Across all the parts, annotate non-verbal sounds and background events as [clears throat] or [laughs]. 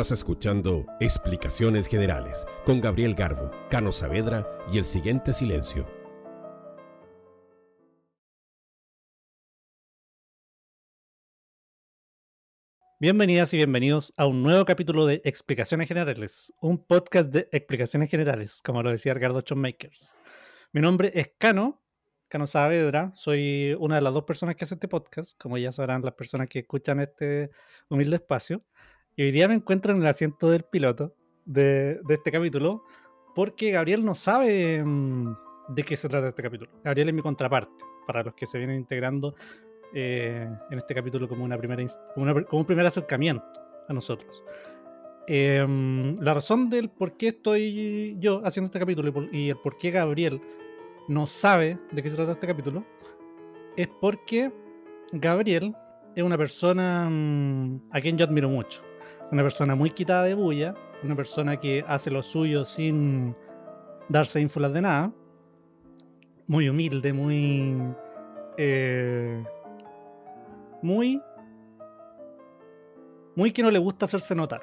Estás escuchando Explicaciones Generales con Gabriel Garbo, Cano Saavedra y el siguiente silencio. Bienvenidas y bienvenidos a un nuevo capítulo de Explicaciones Generales, un podcast de explicaciones generales, como lo decía Ricardo Makers. Mi nombre es Cano, Cano Saavedra, soy una de las dos personas que hace este podcast, como ya sabrán las personas que escuchan este humilde espacio. Y hoy día me encuentro en el asiento del piloto de, este capítulo, porque Gabriel no sabe mm, de qué se trata este capítulo. Gabriel es mi contraparte, para los que se vienen integrando eh, en este capítulo como, una primera, como, un primer acercamiento a nosotros. Em, la razón del por qué estoy yo haciendo este capítulo y, el por qué Gabriel no sabe de qué se trata este capítulo es porque Gabriel es una persona mm, a quien yo admiro mucho. Una persona muy quitada de bulla, una persona que hace lo suyo sin darse ínfulas de nada, muy humilde, muy... Eh, muy... Muy que no le gusta hacerse notar.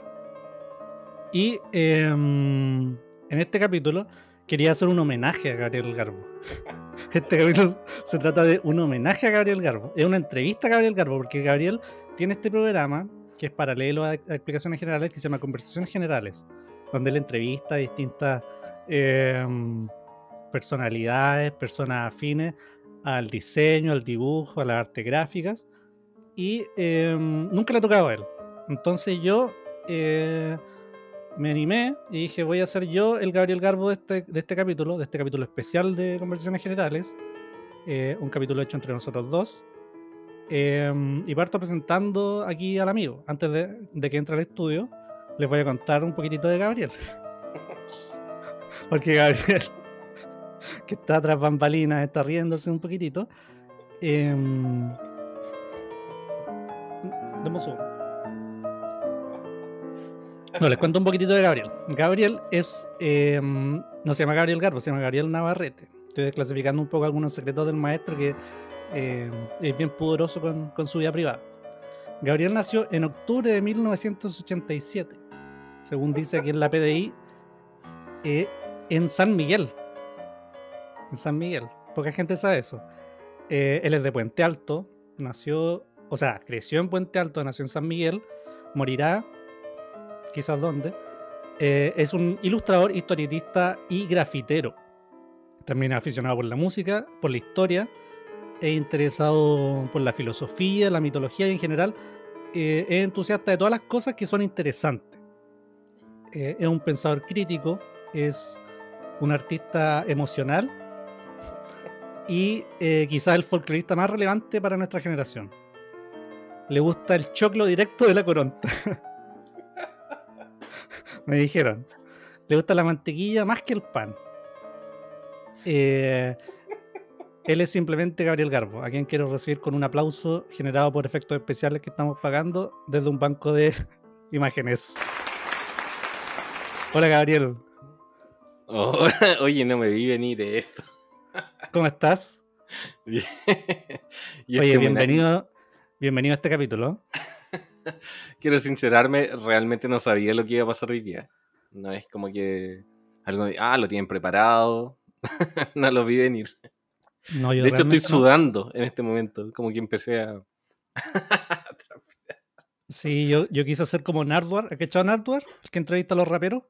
Y em, en este capítulo quería hacer un homenaje a Gabriel Garbo. [laughs] Este capítulo se trata de un homenaje a Gabriel Garbo. Es una entrevista a Gabriel Garbo, porque Gabriel tiene este programa que es paralelo a, explicaciones generales, que se llama Conversaciones Generales, donde él entrevista a distintas em, personalidades, personas afines al diseño, al dibujo, a las artes gráficas, y em, nunca le ha tocado a él. Entonces yo eh, me animé y dije, voy a ser yo el Gabriel Garbo de este, de este capítulo, de este capítulo especial de Conversaciones Generales, eh, un capítulo hecho entre nosotros dos, Em, y parto presentando aquí al amigo. Antes de, que entre al estudio, les voy a contar un poquitito de Gabriel. Porque Gabriel, que está tras bambalinas, está riéndose un poquitito. Eh, No, les cuento un poquitito de Gabriel. Gabriel es. Em, no se llama Gabriel Garbo, se llama Gabriel Navarrete. Estoy desclasificando un poco algunos secretos del maestro que eh, es bien poderoso con, su vida privada. Gabriel nació en octubre de 1987, según dice aquí en la PDI, eh, en San Miguel. En San Miguel. Poca gente sabe eso. Eh, él es de Puente Alto, nació, o sea, creció en Puente Alto, nació en San Miguel, morirá, quizás dónde. es un ilustrador, historietista y grafitero. También aficionado por la música, por la historia es interesado por la filosofía, la mitología y en general eh, es entusiasta de todas las cosas que son interesantes. Eh, es un pensador crítico, es un artista emocional y eh, quizás el folclorista más relevante para nuestra generación. Le gusta el choclo directo de la coronta. [laughs] Me dijeron. Le gusta la mantequilla más que el pan. Eh, él es simplemente Gabriel Garbo, a quien quiero recibir con un aplauso generado por efectos especiales que estamos pagando desde un banco de [laughs] imágenes. Hola Gabriel. [laughs] oye, no me vi venir esto. [laughs] ¿Cómo estás? Bien. oye, bienvenido, bienvenido a este capítulo. Quiero sincerarme, realmente no sabía lo que iba a pasar hoy día. No es como que algo ah, lo tienen preparado. [laughs] no lo vi venir de hecho, estoy sudando en este momento, como que empecé a. [laughs] sí, yo, yo quise hacer como Nardwar. ¿Has echado Nardwar? ¿El que entrevista a los raperos?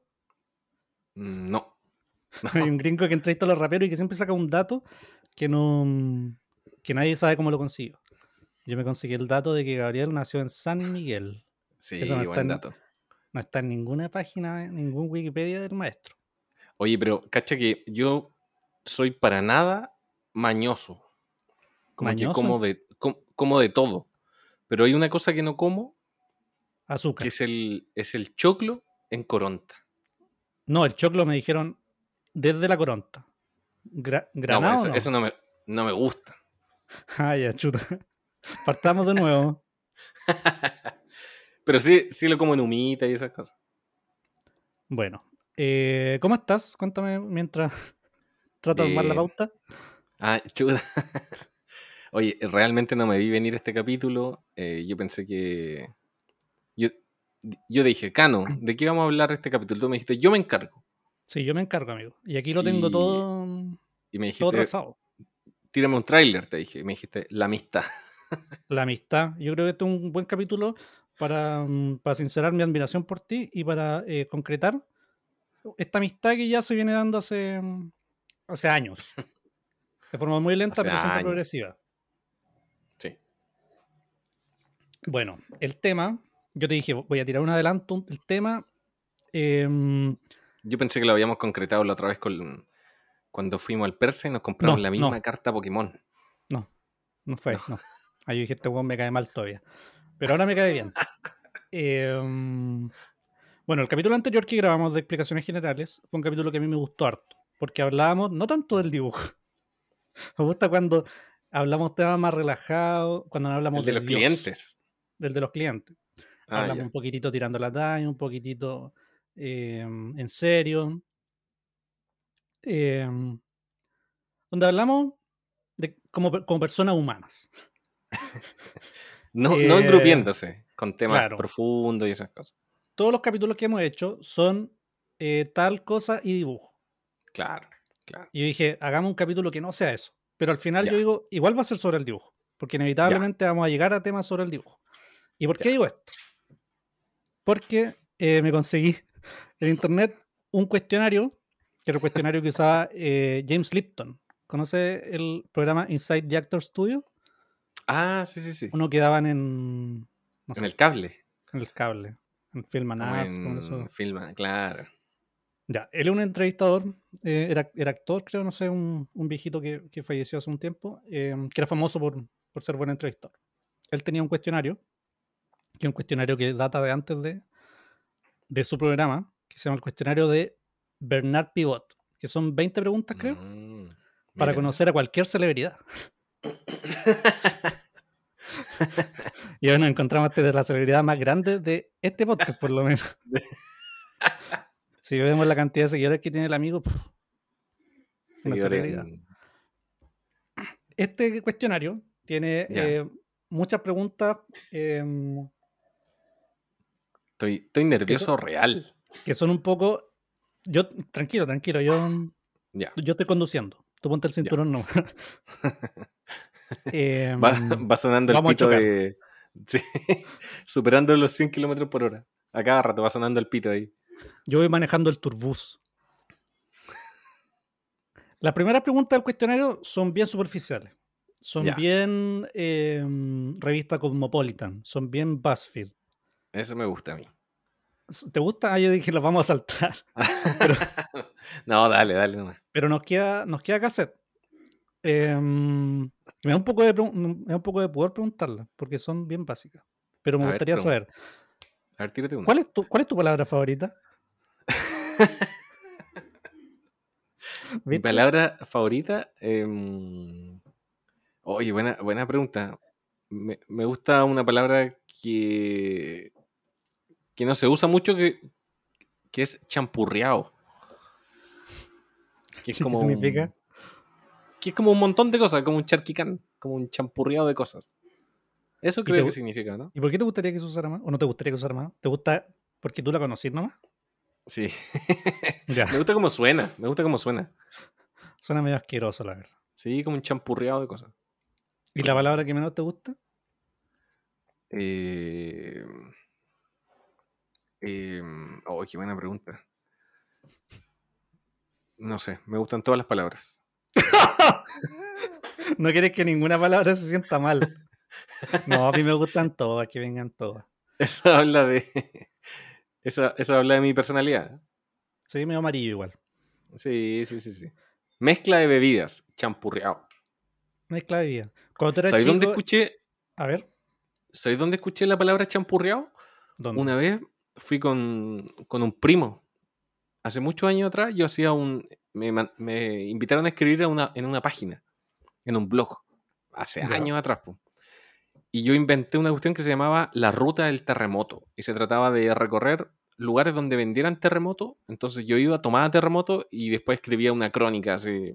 Mm, no. [laughs] Hay un gringo que entrevista a los raperos y que siempre saca un dato que no. que nadie sabe cómo lo consiguió. Yo me conseguí el dato de que Gabriel nació en San Miguel. Sí, no buen está dato. no está en ninguna página, en ningún Wikipedia del maestro. Oye, pero cacha que yo soy para nada mañoso. Como que como de, como, de todo. Pero hay una cosa que no como. Azúcar. Que es el, es el choclo en coronta. No, el choclo me dijeron desde la coronta. ¿Granado? No, eso, no, me, no me gusta. Ay, [laughs] ya, chuta. [laughs] Partamos de nuevo. [laughs] Pero sí, sí lo como en humita y esas cosas. Bueno, eh, ¿cómo estás? Cuéntame mientras trato de armar la pauta. Ah, chuda. [laughs] Oye, realmente no me vi venir este capítulo. Eh, yo pensé que. Yo, yo dije, Cano, ¿de qué vamos a hablar este capítulo? Tú me dijiste, yo me encargo. Sí, yo me encargo, amigo. Y aquí lo tengo todo, y me dijiste, todo Tírame un tráiler, te dije. Me dijiste, la amistad. [laughs] La amistad. Yo creo que este es un buen capítulo para, mm, para sincerar mi admiración por ti y para eh, concretar esta amistad que ya se viene dando hace, mm, hace años. De forma muy lenta, pero siempre progresiva. Sí. Bueno, el tema, yo te dije, voy a tirar un adelanto. El tema. Em, yo pensé que lo habíamos concretado la otra vez con cuando fuimos al Perse y nos compramos la misma carta Pokémon. No, no fue, no. Ahí dije, este weón me cae mal todavía. Pero ahora me cae bien. [laughs] Em, bueno, el capítulo anterior que grabamos de explicaciones generales fue un capítulo que a mí me gustó harto. Porque hablábamos no tanto del dibujo. [laughs] Me gusta cuando hablamos temas más relajados, cuando hablamos de los clientes. Del de los clientes. Ah, hablamos un poquitito tirando la talla, un poquitito em, en serio. Em, donde hablamos de, como, como personas humanas. [laughs] no, no engrupiéndose con temas profundos y esas cosas. Todos los capítulos que hemos hecho son eh, tal cosa y dibujo. Claro, claro. Y yo dije, hagamos un capítulo que no sea eso. Pero al final yo digo, igual va a ser sobre el dibujo. Porque inevitablemente vamos a llegar a temas sobre el dibujo. ¿Y por qué digo esto? Porque eh, me conseguí en internet un cuestionario, que era el cuestionario que usaba eh, James Lipton. ¿Conoce el programa Inside the Actor Studio? Ah, sí, sí, sí. Uno que daban en. en el cable. En el cable. En Film Arts, como eso. Film, claro. Ya, él es un entrevistador, eh, era, actor, creo, no sé, un, viejito que, falleció hace un tiempo, eh, que era famoso por, ser buen entrevistador. Él tenía un cuestionario, que es un cuestionario que data de antes de, de su programa, que se llama el cuestionario de Bernard Pivot, que son 20 preguntas, creo, mm, para conocer a cualquier celebridad. [laughs] y hoy nos encontramos de la celebridad más grande de este podcast, por lo menos. [laughs] Si vemos la cantidad de seguidores que tiene el amigo, Este cuestionario tiene eh, muchas preguntas. Em, estoy, estoy nervioso real. Que son un poco. Yo, tranquilo, tranquilo, yo, yo estoy conduciendo. Tú ponte el cinturón, no. [laughs] Em, va, sonando el pito de. [laughs] superando los 100 kilómetros por hora. A cada rato va sonando el pito ahí. Yo voy manejando el turbús. Las primeras preguntas del cuestionario son bien superficiales. Son bien eh, revista Cosmopolitan. Son bien BuzzFeed. Eso me gusta a mí. ¿Te gusta? Ah, yo dije, los vamos a saltar. [laughs] no, dale, dale Pero nos queda, nos queda que hacer. Em, me, da un poco de, me da un poco de poder preguntarlas, porque son bien básicas. Pero me gustaría saber. A ver, tírate una. ¿Cuál es tu, cuál es tu palabra favorita? Mi palabra favorita. Em, oye, buena, buena pregunta. Me, gusta una palabra que, que no se usa mucho, que, que es champurreado. [laughs] ¿Qué significa? que es como un montón de cosas, como un charquicán, como un champurreado de cosas. Eso creo que significa, ¿no? ¿Y por qué te gustaría que se usara más? ¿O no te gustaría que se usara más? ¿Te gusta porque tú la conocís nomás? Sí. [laughs] me gusta cómo suena, me gusta cómo suena. Suena medio asqueroso, la verdad. Sí, como un champurreado de cosas. ¿Y la palabra que menos te gusta? Eh... Eh... Oh, qué buena pregunta. No sé, me gustan todas las palabras. [laughs] no quieres que ninguna palabra se sienta mal. No, a mí me gustan todas, que vengan todas. [laughs] Eso habla de. Eso, eso habla de mi personalidad. Sí, medio amarillo igual. Sí, sí, sí, sí. Mezcla de bebidas, champurreado. Mezcla de bebidas. ¿Sabes dónde escuché? A ver. ¿Sabes dónde escuché la palabra champurreado? Una vez fui con, un primo. Hace muchos años atrás yo hacía un... Me, invitaron a escribir una, en una página, en un blog. Hace años atrás. pues y yo inventé una cuestión que se llamaba la ruta del terremoto. Y se trataba de recorrer lugares donde vendieran terremoto. Entonces yo iba, tomaba terremoto y después escribía una crónica, así,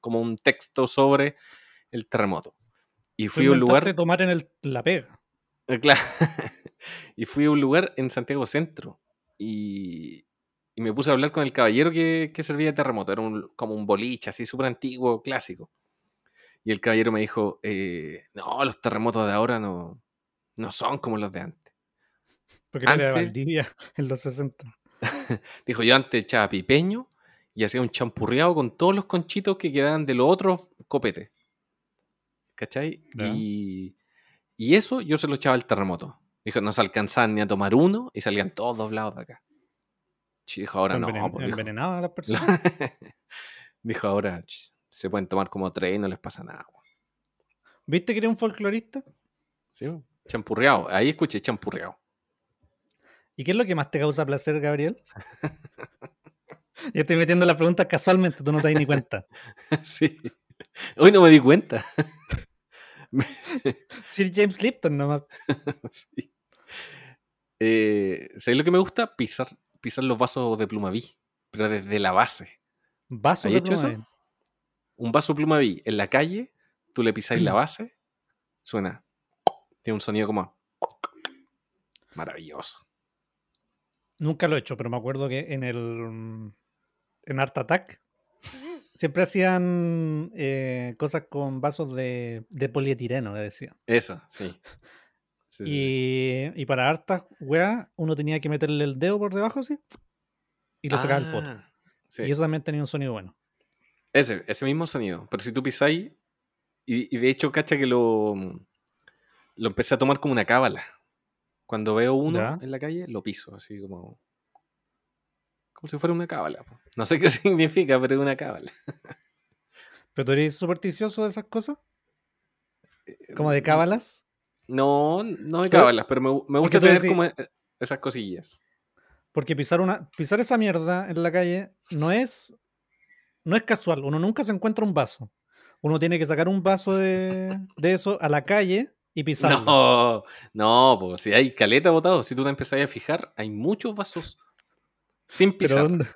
como un texto sobre el terremoto. Y fui a un lugar. de tomar en el, la pega. Eh, claro. [laughs] y fui a un lugar en Santiago Centro y, y me puse a hablar con el caballero que, que servía de terremoto. Era un, como un boliche, así súper antiguo, clásico. Y el caballero me dijo, eh, no, los terremotos de ahora no, no son como los de antes. Porque antes, era Valdivia [laughs] en los 60. [laughs] dijo, yo antes echaba pipeño y hacía un champurreado con todos los conchitos que quedaban de los otros copetes. ¿Cachai? Y, y, eso yo se lo echaba al terremoto. Dijo, no se alcanzaban ni a tomar uno y salían todos doblados de acá. Dijo, ahora no. Pues, envenenado a las [laughs] personas. dijo, ahora se pueden tomar como tres y no les pasa nada. ¿Viste que era un folclorista? Sí, champurreado. Ahí escuché champurreado. ¿Y qué es lo que más te causa placer, Gabriel? [laughs] Yo estoy metiendo la pregunta casualmente, tú no te das ni cuenta. [laughs] sí. Hoy no me di cuenta. [laughs] Sir James Lipton nomás. sí. Eh, ¿Sabes lo que me gusta? Pisar pisar los vasos de Plumaví, pero desde la base. ¿Vaso de Plumaví? Un vaso Plumaví en la calle, tú le pisáis la [clears throat] base, suena. Tiene un sonido como. Maravilloso. Nunca lo he hecho, pero me acuerdo que en el. En Art Attack siempre hacían eh, cosas con vasos de, de polietileno, decía. Eso, sí y, para hartas weas, uno tenía que meterle el dedo por debajo así y lo sacaba el poto. Ah, y eso también tenía un sonido bueno. Ese, ese mismo sonido. Pero si tú pisáis, y, y de hecho, cacha que lo, lo empecé a tomar como una cábala. Cuando veo uno en la calle, lo piso, así como. Como si fuera una cábala. No sé qué [laughs] significa, pero es una cábala. ¿Pero tú eres supersticioso de esas cosas? ¿Como de eh, cábalas? No, no me cábalas, pero me, gusta tener como e, esas cosillas. Porque pisar una, pisar esa mierda en la calle no es, no es casual. Uno nunca se encuentra un vaso. Uno tiene que sacar un vaso de, eso a la calle y [laughs] pisarlo. No, no, pues si hay caleta botado, si tú te empezás a fijar, hay muchos vasos sin pisar. dónde,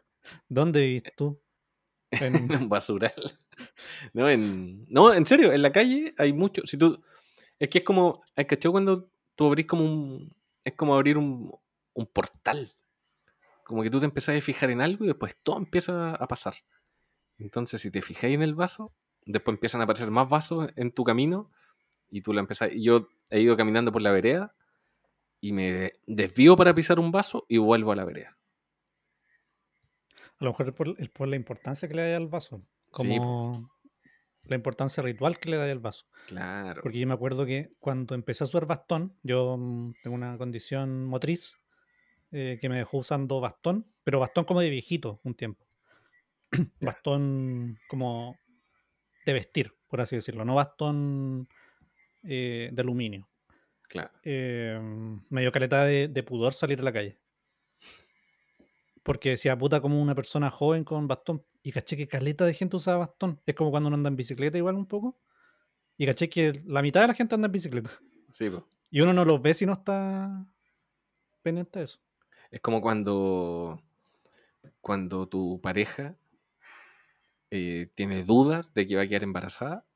dónde vives tú? [laughs] En... un basural. [laughs] No en, no, en serio, en la calle hay muchos. Si tú, es que es como, ¿cachó? Cuando tú abrís como un. Es como abrir un, un portal. Como que tú te empezás a fijar en algo y después todo empieza a pasar. Entonces, si te fijáis en el vaso, después empiezan a aparecer más vasos en tu camino y tú la empezás. Yo he ido caminando por la vereda y me desvío para pisar un vaso y vuelvo a la vereda. A lo mejor es por, por la importancia que le da al vaso. Como la importancia ritual que le da al vaso. Claro. Porque yo me acuerdo que cuando empecé a usar bastón, yo mm, tengo una condición motriz eh, que me dejó usando bastón, pero bastón como de viejito un tiempo. bastón como de vestir, por así decirlo, no bastón eh, de aluminio. Claro. Eh, me dio caleta de, de pudor salir a la calle. Porque decía puta como una persona joven con bastón. Y caché que caleta de gente usaba bastón. Es como cuando uno anda en bicicleta igual un poco. Y caché que la mitad de la gente anda en bicicleta. Sí, Y uno no los ve si no está pendiente de eso. Es como cuando, cuando tu pareja eh, tiene dudas de que va a quedar embarazada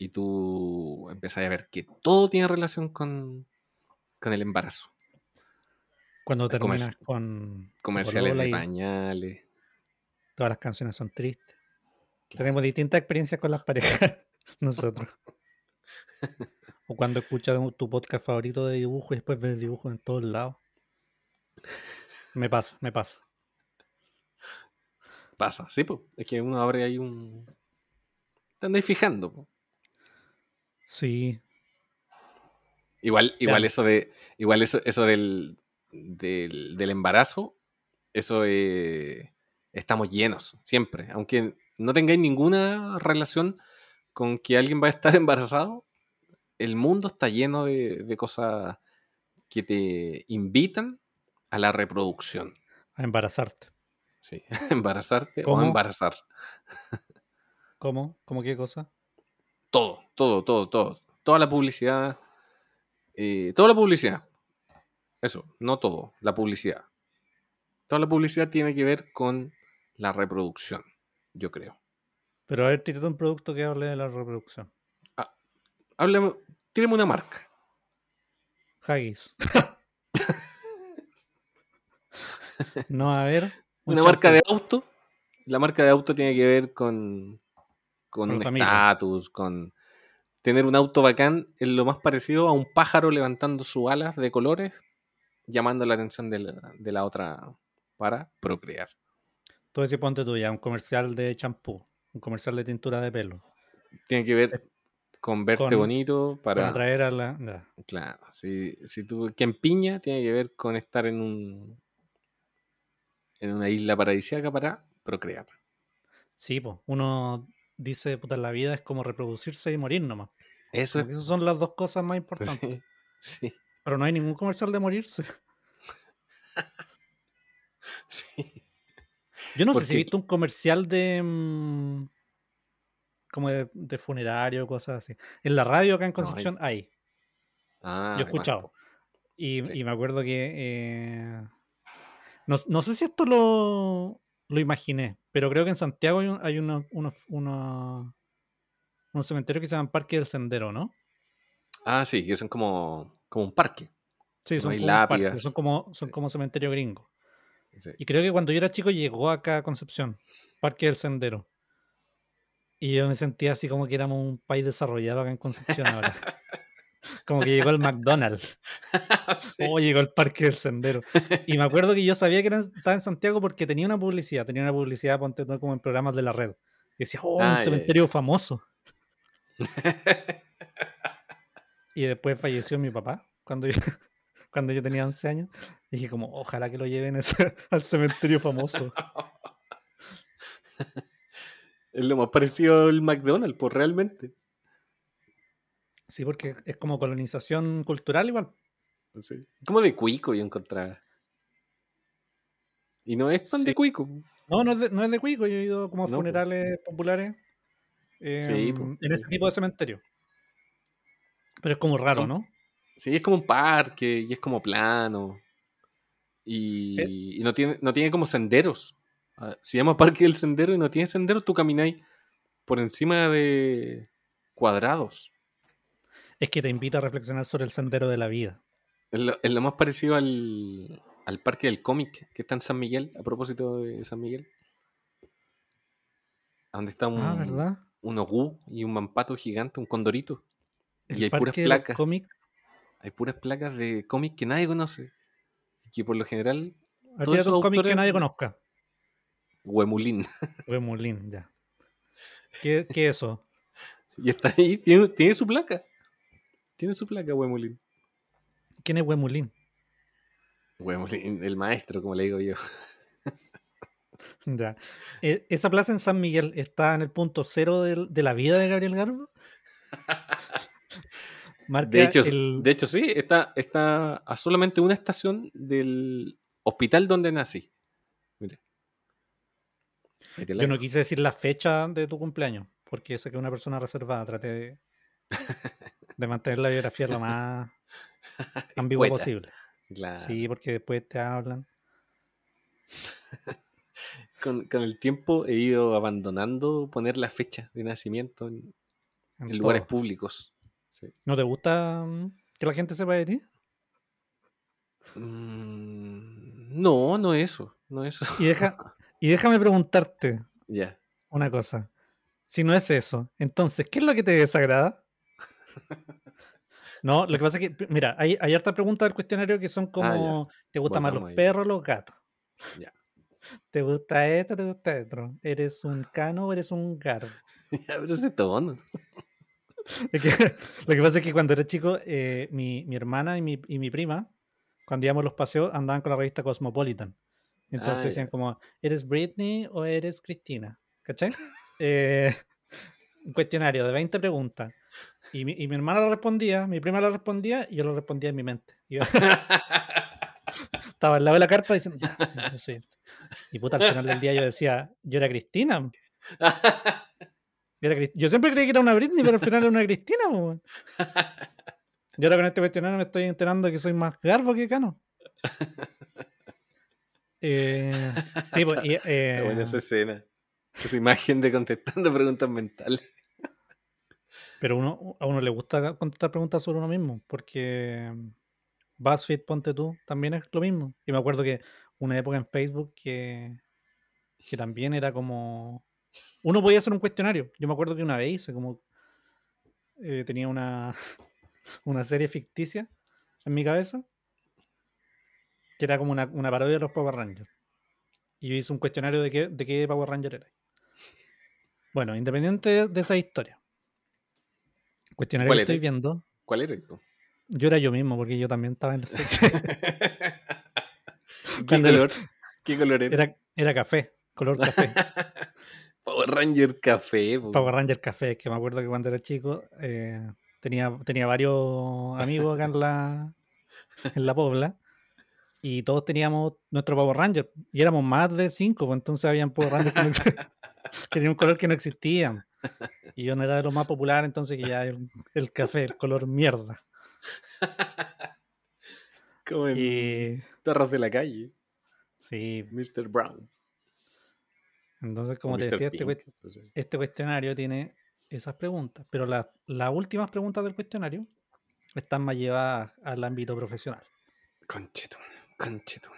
y tú empezás a ver que todo tiene relación con, con el embarazo. Cuando terminas con... Comerciales de pañales. Todas las canciones son tristes. Tenemos distintas experiencias con las parejas [laughs] nosotros. [laughs] o cuando escuchas tu podcast favorito de dibujo y después ves dibujos en todos lados. Me pasa, me pasa. Pasa, sí, pues. Es que uno abre ahí un. Te andáis fijando, Sí. Igual, igual eso de. Igual eso, eso del, del, embarazo, eso eh, estamos llenos, siempre. Aunque no tengáis ninguna relación con que alguien va a estar [laughs] embarazado, el mundo está lleno de, cosas que te invitan a la reproducción. A embarazarte. Sí, [laughs] embarazarte o embarazar. ¿Cómo? ¿Cómo qué cosa? Todo, todo, todo, todo. Toda la publicidad. Eh, toda la publicidad. Eso, no todo, la publicidad. Toda la publicidad tiene que ver con la reproducción, yo creo. Pero a ver, tírate un producto que hable de la reproducción. Ah, háblame, tíreme una marca. Haggis. [laughs] No, a ver. Una marca de auto. La marca de auto tiene que ver con, con, estatus, con tener un auto bacán. Es lo más parecido a un pájaro levantando sus alas de colores, llamando la atención de la, otra para procrear. Todo ese ponte tuya, un comercial de champú, un comercial de tintura de pelo. Tiene que ver con verte bonito para... atraer a la... Claro, si, si tú... Quien piña tiene que ver con estar en un... En una isla paradisíaca para procrear. Sí, pues, uno dice, puta, la vida es como reproducirse y morir nomás. Eso Esas son las dos cosas más [laughs] importantes. Sí, Pero no hay ningún comercial de morirse. [laughs] sí. Yo no sé si he visto un comercial de... Mm, como de, funerario, cosas así. En la radio acá en Concepción hay. Ah, Yo he escuchado. Y, me acuerdo que... Eh, no, sé si esto lo, lo imaginé, pero creo que en Santiago hay, un, hay una, un cementerio que se llama Parque del Sendero, ¿no? Ah, sí, que son como, como un parque. Sí, son como, son como, son como cementerio gringo. Y creo que cuando yo era chico llegó acá a Concepción, Parque del Sendero. Y yo me sentía así como que éramos un país desarrollado acá en Concepción ahora. [laughs] como que llegó el McDonald's. [laughs] O llegó el Parque del Sendero. Y me acuerdo que yo sabía que estaba en Santiago porque tenía una publicidad, tenía una publicidad ponte, como en programas de la red. Y decía, oh, un ah, cementerio famoso. [laughs] y después falleció mi papá cuando yo, [laughs] cuando yo tenía 11 años. Dije como, ojalá que lo lleven al cementerio famoso. Es lo más parecido al McDonald's, pues realmente. Sí, porque es como colonización cultural igual. Sí. Como de cuico yo encontraba. Y no es tan de cuico. No, no es de, no es de cuico. Yo he ido como a funerales populares em, en ese tipo de cementerio. Pero es como raro, ¿no? Sí, es como un parque y es como plano. Y, y no, tiene, no tiene como senderos. Ah, se llama Parque del Sendero y no tiene sendero, tú camináis por encima de cuadrados. Es que te invita a reflexionar sobre el sendero de la vida. Es lo, más parecido al, Parque del Cómic, que está en San Miguel, a propósito de San Miguel. Donde está un, ah, un ogú y un mampato gigante, un condorito. y hay puras placas. Hay puras placas de cómic que nadie conoce. Y que por lo general. Todos un cómic que nadie conozca. Huemulín. [laughs] Huemulín, ya. ¿Qué, es eso? Y está ahí, tiene, su placa. Tiene su placa, Huemulín. ¿Quién es Huemulín? Huemulín, el maestro, como le digo yo. [laughs] Ya. E, ¿Esa plaza en San Miguel está en el punto cero de, la vida de Gabriel Garbo? [laughs] de, hecho, de hecho, sí, está, está a solamente una estación del hospital donde nací. Yo no quise decir la fecha de tu cumpleaños, porque sé que una persona reservada. Traté de, [laughs] mantener la biografía lo más [laughs] ambigua posible. Sí, porque después te hablan. [laughs] con, el tiempo he ido abandonando poner la fecha de nacimiento en, lugares públicos. ¿No te gusta mm, que la gente sepa de ti? Mm, no, no eso. No eso. Y deja, [laughs] Y déjame preguntarte ya una cosa. Si no es eso, entonces, ¿qué es lo que te desagrada? No, lo que pasa es que, mira, hay, hay harta preguntas del cuestionario que son ah, como, ¿te gustan más los perros o los gatos? Ya. [laughs] ¿Te gusta esto te gusta esto? ¿Eres un cano o eres un garbo? [laughs] Ya, pero ese tono. [laughs] lo que pasa es que cuando era chico, eh, mi, mi, hermana y mi, y mi prima, cuando íbamos a los paseos, andaban con la revista Cosmopolitan. Entonces ah, decían como, ¿eres Britney o eres Cristina? ¿Cachai? Eh, un cuestionario de 20 preguntas. Y mi, y mi, hermana lo respondía, mi prima lo respondía y yo lo respondía en mi mente. [laughs] estaba al lado de la carpa diciendo, ya, sí, Y puta, al final del día yo decía, yo era Cristina. Yo, siempre creí que era una Britney, pero al final era una Cristina. Yo ahora con este cuestionario me estoy enterando que soy más garbo que cano. [laughs] Eh, sí, pues, eh, buena esa escena. Esa imagen de contestando preguntas mentales. Pero uno, a uno le gusta contestar preguntas sobre uno mismo, porque BuzzFeed, ponte tú, también es lo mismo. Y me acuerdo que una época en Facebook que, que también era como. Uno podía hacer un cuestionario. Yo me acuerdo que una vez hice como. Eh, tenía una, [laughs] una serie ficticia en mi cabeza que era como una, una parodia de los Power Rangers. Y yo hice un cuestionario de qué, de qué Power Ranger era. Bueno, independiente de esa historia. Cuestionario que estoy viendo. ¿Cuál era? Yo era yo mismo, porque yo también estaba en la serie. [laughs] ¿Qué color? ¿Qué color era? era? café, color café. [laughs] Power Ranger café. Power Ranger café, que me acuerdo que cuando era chico eh, tenía, tenía varios amigos acá en la, en la Pobla y todos teníamos nuestro Power Ranger y éramos más de cinco, pues entonces habían Power Rangers que, [laughs] tenían un color que no existía. Y yo no era de los más populares, entonces que ya el, el café, el color mierda. [laughs] Como en y... de la calle. Sí. Mr. Brown. Entonces, como te decía, este, este, cuestionario tiene esas preguntas, pero las últimas preguntas del cuestionario están más llevadas al ámbito profesional. Conchito, conchito.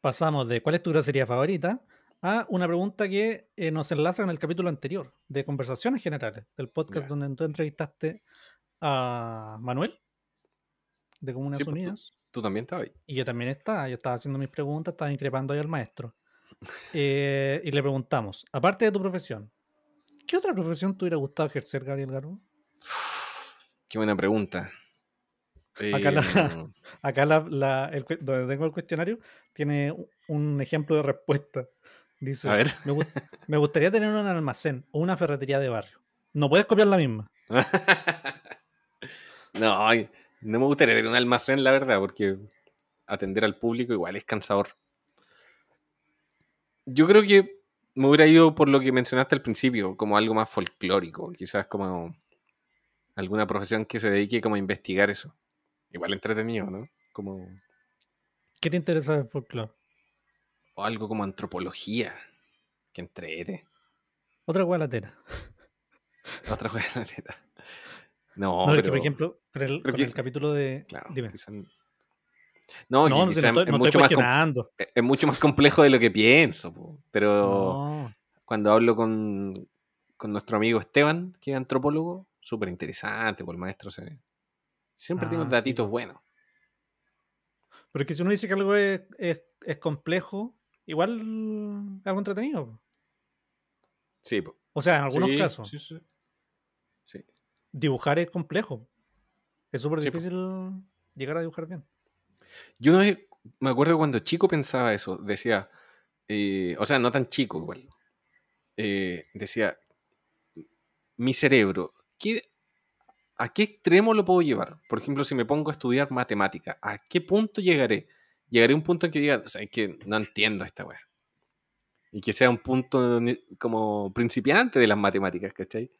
Pasamos de cuál es tu grosería favorita a una pregunta que eh, nos enlaza con el capítulo anterior de conversaciones generales del podcast donde tú entrevistaste a Manuel de Comunas pues, Unidas. Tú, también estabas ahí. Y yo también estaba, yo estaba haciendo mis preguntas, estaba increpando ahí al maestro. [laughs] Eh, y le preguntamos, aparte de tu profesión, ¿qué otra profesión te hubiera gustado ejercer, Gabriel Garbo? [sighs] Qué buena pregunta. Acá, la, em, [laughs] acá la, el, donde tengo el cuestionario tiene un ejemplo de respuesta. Dice, Me, me, gustaría tener un almacén o una ferretería de barrio. No puedes copiar la misma. [laughs] no, no me gustaría tener un almacén, la verdad, porque atender al público igual es cansador. Yo creo que me hubiera ido por lo que mencionaste al principio, como algo más folclórico, quizás como alguna profesión que se dedique como a investigar eso. Igual entretenido, ¿no? Como... ¿Qué te interesa del folclore? O algo como antropología, que entrete. Otra gualatera. [laughs] Otra gualatera. No, no pero, que por ejemplo, con el, el capítulo de... Claro, Dime. No, no, es, mucho más es mucho más complejo de lo que pienso, pero cuando hablo con, con, nuestro amigo Esteban, que es antropólogo, súper interesante, por el maestro siempre tiene ah, datitos buenos. Pero es que si uno dice que algo es, es, es complejo, igual algo entretenido. Sí, o sea, en algunos casos. Sí, sí. sí. Dibujar es complejo. Es súper difícil llegar a dibujar bien. Yo no me acuerdo cuando chico pensaba eso, decía, eh, o sea, no tan chico igual, eh, decía, mi cerebro, ¿a qué extremo lo puedo llevar? Por ejemplo, si me pongo a estudiar matemática, ¿a qué punto llegaré? Llegaré a un punto en que diga, o sea, es que no entiendo esta weá. Y que sea un punto como principiante de las matemáticas, ¿cachai?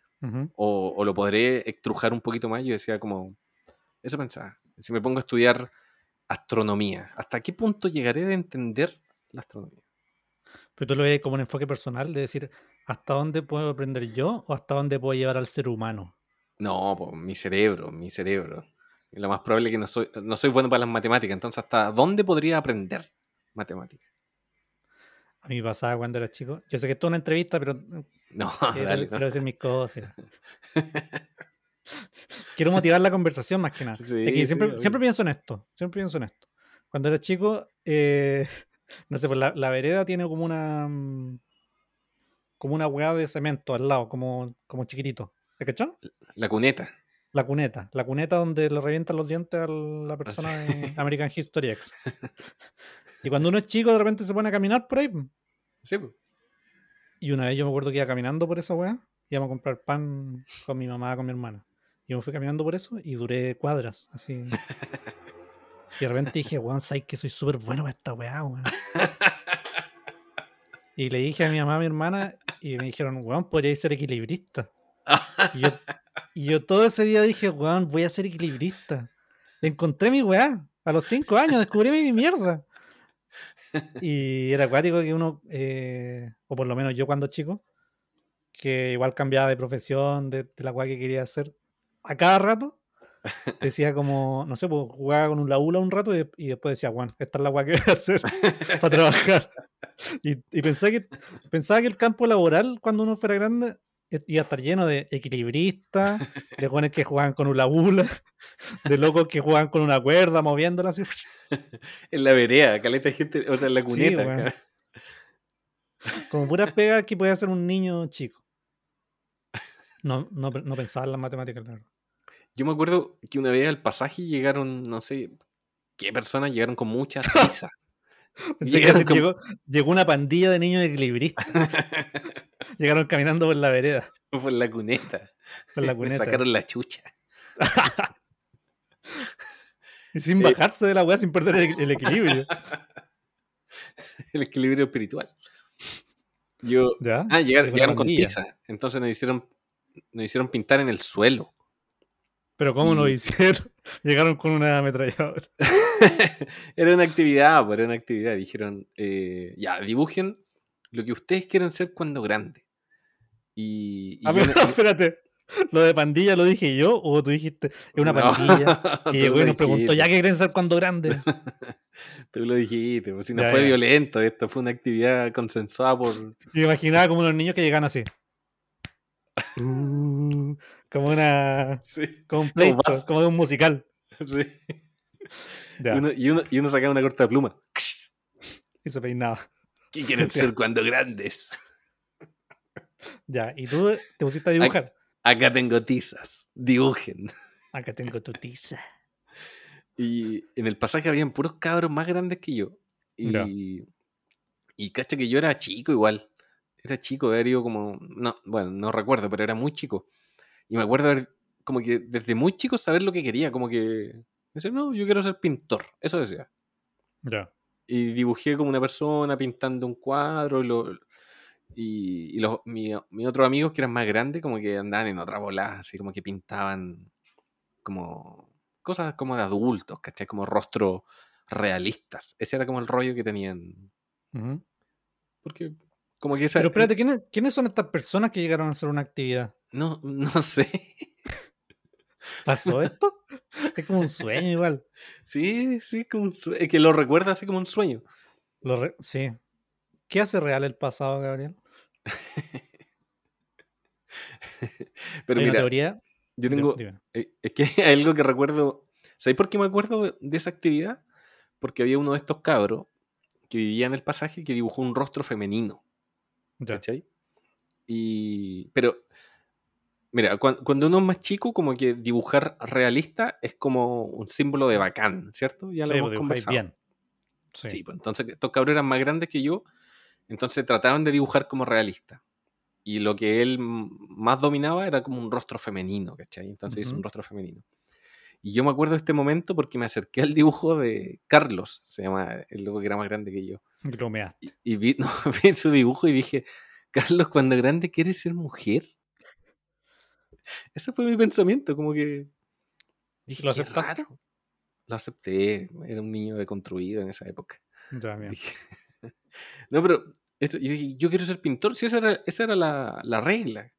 o, o, lo podré extrujar un poquito más. Yo decía como, eso pensaba. Si me pongo a estudiar astronomía. ¿Hasta qué punto llegaré de entender la astronomía? Pero tú lo ves como un enfoque personal de decir, ¿hasta dónde puedo aprender yo o hasta dónde puedo llevar al ser humano? No, pues mi cerebro, mi cerebro. Lo más probable es que no soy, no soy bueno para las matemáticas, entonces ¿hasta dónde podría aprender matemáticas? A mí pasaba cuando era chico. Yo sé que esto es una entrevista, pero no, [laughs] [laughs] quiero, quiero decir mis cosas. Quiero motivar la conversación más que nada. siempre, siempre, pienso en esto. Siempre pienso en esto. Cuando era chico, eh, [laughs] no sé, pues la, vereda tiene como una. Mm, como una hueá de cemento al lado, como, como chiquitito. ¿Te cachó? La cuneta. La cuneta. La cuneta donde le revientan los dientes a la persona de American History X. [laughs] Y cuando uno es chico, de repente se pone a caminar por ahí. Sí, Y una vez yo me acuerdo que iba caminando por esa weá, íbamos a comprar pan con mi mamá, con mi hermana. Yo me fui caminando por eso y duré cuadras, así. [laughs] Y de repente dije, weón, sabes que soy súper bueno para esta weá, weón. [laughs] Y le dije a mi mamá, a mi hermana, y me dijeron, weón, podríais ser equilibrista. Y yo, todo ese día dije, weón, voy a ser equilibrista. Encontré mi weá. A los cinco años descubrí mi mierda. Y era acuático que uno, eh, o por lo menos yo cuando chico, que igual cambiaba de profesión, de, de la weá que quería hacer a cada rato. [laughs] decía como, no sé, pues jugaba con un laula un rato y, después decía, bueno, esta es la agua que voy a hacer para trabajar. [laughs] Y, y pensaba, que, pensaba que el campo laboral, cuando uno fuera grande, iba a estar lleno de equilibristas, de [laughs] jóvenes que jugaban con un laula, de locos que jugaban con una cuerda, moviéndola así. [laughs] En la vereda, caleta gente, o sea, en la cuneta. Como puras pegas que puede hacer un niño chico. No, no, no pensaba en las matemáticas, claro. Yo me acuerdo que una vez al pasaje llegaron, no sé qué personas llegaron con [laughs] [laughs] llegó, una pandilla de niños equilibristas. [laughs] llegaron caminando por la vereda. [laughs] Por la cuneta. Por la cuneta. Me sacaron la chucha. y sin eh, bajarse de la weá, sin perder el, equilibrio. el equilibrio espiritual. Yo, Ah, llegaron, con tiza. Entonces nos hicieron, nos hicieron pintar en el suelo. Pero ¿cómo lo hicieron? [laughs] Llegaron con una ametralladora. [laughs] era una actividad, pues, era una actividad. Dijeron, eh, ya, dibujen lo que ustedes quieren ser cuando grande. Y, y [laughs] espérate. ¿Lo de pandilla lo dije yo o tú dijiste es una pandilla? Y llegó y nos preguntó, ¿ya qué quieren ser cuando grande? tú lo dijiste, pues si no fue violento, esto fue una actividad consensuada por. Me imaginaba como los niños que llegan así. Uh, como una. [laughs] Como un pleito, como, de un musical. Sí. [laughs] y, uno, y uno sacaba una corta pluma. Y se peinaba. ¿Qué quieren [laughs] ser cuando grandes? Ya, y tú te pusiste a dibujar. Acá, tengo tizas. Dibujen. Acá tengo tu tiza. Y en el pasaje habían puros cabros más grandes que yo. Y, y cacha que yo era chico igual. Era chico, de ido como. No, bueno, no recuerdo, pero era muy chico. Y me acuerdo haber, como que desde muy chico saber lo que quería, como que. Decía, no, yo quiero ser pintor. Eso decía. Ya. Y dibujé como una persona pintando un cuadro. Y, y, los, mi, mis otros amigos que eran más grandes, como que andaban en otra bola, así como que pintaban como cosas como de adultos, ¿cachai? Como rostros realistas. Ese era como el rollo que tenían. Porque como que Pero espérate, ¿quiénes, ¿quiénes son estas personas que llegaron a hacer una actividad? No, no [laughs] sé. ¿Pasó esto? [laughs] Es como un sueño igual. Sí, sí, como un sueño. Es que lo recuerda así como un sueño. Lo Sí. ¿Qué hace real el pasado, Gabriel? [laughs] Pero mira, teoría? yo tengo. Eh, es que hay algo que recuerdo. ¿Sabes por qué me acuerdo de esa actividad? Porque había uno de estos cabros que vivía en el pasaje que dibujó un rostro femenino. ¿Cachai? Y. Pero. Mira, cuando, uno es más chico, como que dibujar realista es como un símbolo de bacán, ¿cierto? Ya lo hemos pues, conversado. Bien. Sí. pues entonces estos cabros eran más grandes que yo, entonces trataban de dibujar como realista. Y lo que él más dominaba era como un rostro femenino, ¿cachai? Entonces hizo un rostro femenino. Y yo me acuerdo de este momento porque me acerqué al dibujo de Carlos, se llama el loco que era más grande que yo. Y, [laughs] vi, su dibujo y dije, Carlos, cuando grande quieres ser mujer. Ese fue mi pensamiento, como que. Dije, ¿Lo aceptaste? Lo acepté, era un niño deconstruido en esa época. [laughs] no, pero eso, yo, yo quiero ser pintor. Sí, esa era, esa era la, regla.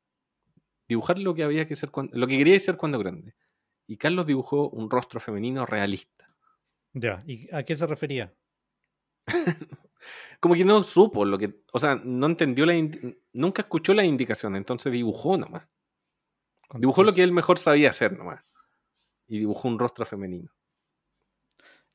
Dibujar lo que había que ser cuando, lo que quería ser cuando grande. Y Carlos dibujó un rostro femenino realista. Ya, ¿y a qué se refería? [laughs] como que no supo lo que, o sea, no entendió la, nunca escuchó la indicación, entonces dibujó nomás. Dibujó lo que él mejor sabía hacer nomás. Y dibujó un rostro femenino.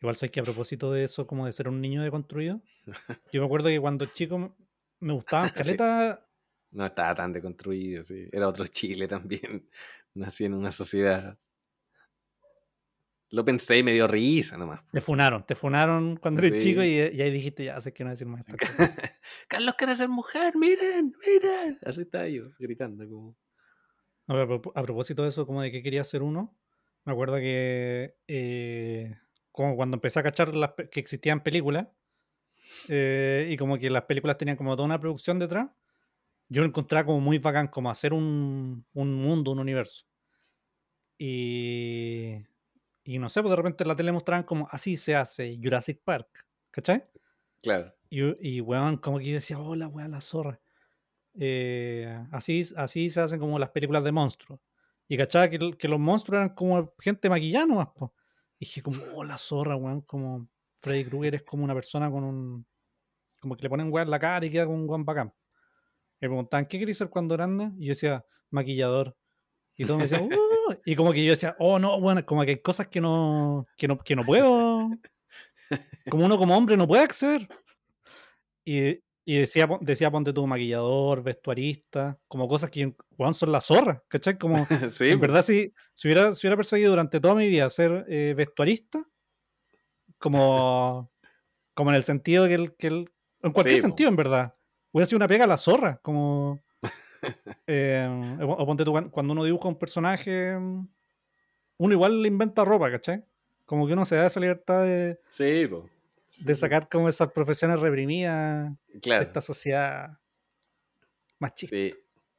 Igual sabes que a propósito de eso, como de ser un niño deconstruido, [laughs] yo me acuerdo que cuando chico me gustaba [laughs] caleta. No estaba tan deconstruido, sí. Era otro Chile también. Nací en una sociedad lo pensé y me dio risa nomás. Te pues. funaron, te funaron cuando eres chico y, ahí dijiste, ya sé que no decir más [laughs] Carlos quiere ser mujer, miren, miren. Así estaba yo, gritando como. a propósito de eso, como de que quería ser uno, me acuerdo que eh, como cuando empecé a cachar las que existían películas, eh, y como que las películas tenían como toda una producción detrás, yo lo encontraba como muy bacán, como hacer un, un mundo, un universo. Y y no sé, pues de repente en la tele mostraban como así se hace Jurassic Park, ¿cachai? Claro. Y, y weón, como que yo decía, hola, weón, la zorra. Eh, así, así se hacen como las películas de monstruos. Y cachaba que, los monstruos eran como gente maquillada nomás, Y dije como, oh, la zorra, weón, como Freddy Krueger es como una persona con un... Como que le ponen weón en la cara y queda como un weón bacán. Me preguntaban, ¿qué quería ser cuando grande? Y yo decía, maquillador. Y todos me decían, uh", y como que yo decía, oh no, bueno, como que hay cosas que no, que no, que no puedo. Como uno como hombre no puede acceder. Y, y decía, decía, ponte tú maquillador, vestuarista, como cosas que son la zorra, ¿cachai? Como, [laughs] sí, en verdad, si, si, hubiera, si hubiera perseguido durante toda mi vida ser eh, vestuarista, como, como en el sentido que el, que el en cualquier sentido, en verdad, hubiera sido una pega a la zorra, como, eh, o ponte tú, cuando uno dibuja un personaje, uno igual le inventa ropa, ¿cachai? Como que uno se da esa libertad de... Sí, de sacar como esas profesiones reprimidas de esta sociedad más chica. Sí,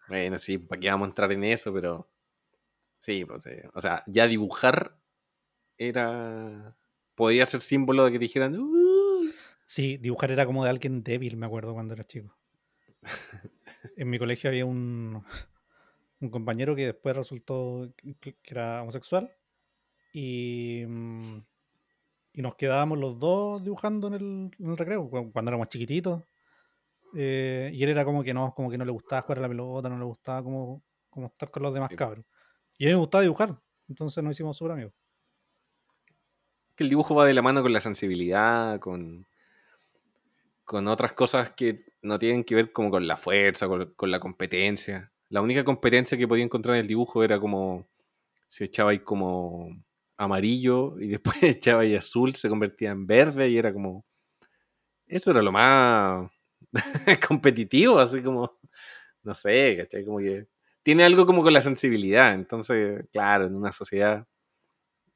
bueno, sí, ¿para qué vamos a entrar en eso? Pero sí, pues, o sea, ya dibujar era. Podía ser símbolo de que dijeran. Sí, dibujar era como de alguien débil, me acuerdo cuando era chico. [laughs] en mi colegio había un, un compañero que después resultó que era homosexual y mm, y nos quedábamos los dos dibujando en el, recreo cuando éramos chiquititos. Eh, y él era como que no, como que no le gustaba jugar a la pelota, no le gustaba como, como estar con los demás cabros. Y a mí me gustaba dibujar, entonces nos hicimos súper amigos. Que el dibujo va de la mano con la sensibilidad, con, con otras cosas que no tienen que ver como con la fuerza, con, con la competencia. La única competencia que podía encontrar en el dibujo era como si echaba ahí como amarillo y [laughs] después echaba ahí azul, se convertía en verde y era como... Eso era lo más [laughs] competitivo, así como... No sé, ¿cachai? Como que... Tiene algo como con la sensibilidad, entonces, claro, en una sociedad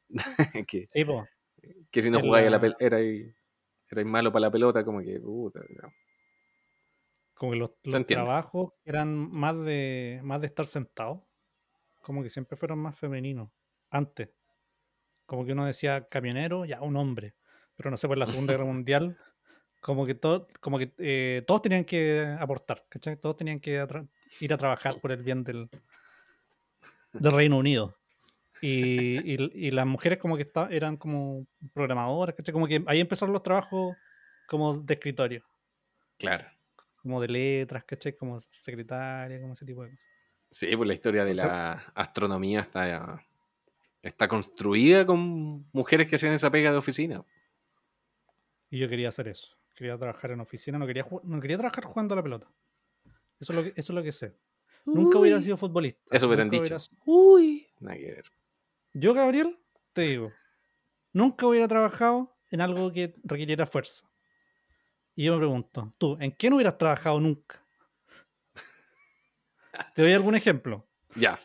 [laughs] que, que si no jugáis a la pelota, era, era malo para la pelota, como que... como que los, trabajos eran más de, más de estar sentado, como que siempre fueron más femeninos, antes. Como que uno decía camionero, ya un hombre. Pero no sé, por la Segunda Guerra [laughs] Mundial, como que, todo, como que eh, todos tenían que aportar, ¿cachai? Todos tenían que ir a trabajar por el bien del, del Reino Unido. Y, las mujeres como que eran como programadoras, ¿cachai? Como que ahí empezaron los trabajos como de escritorio. Claro. Como de letras, ¿cachai? Como secretaria, como ese tipo de cosas. Sí, pues la historia de la astronomía está Está construida con mujeres que hacían esa pega de oficina. Y yo quería hacer eso. Quería trabajar en oficina, no quería, no quería trabajar jugando a la pelota. Eso es lo que, eso es lo que sé. Nunca hubiera sido futbolista. Eso hubieran dicho. Uy, nada que ver. Yo, Gabriel, te digo, nunca hubiera trabajado en algo que requiriera fuerza. Y yo me pregunto, tú, ¿en qué no hubieras trabajado nunca? Te doy algún ejemplo. Ya.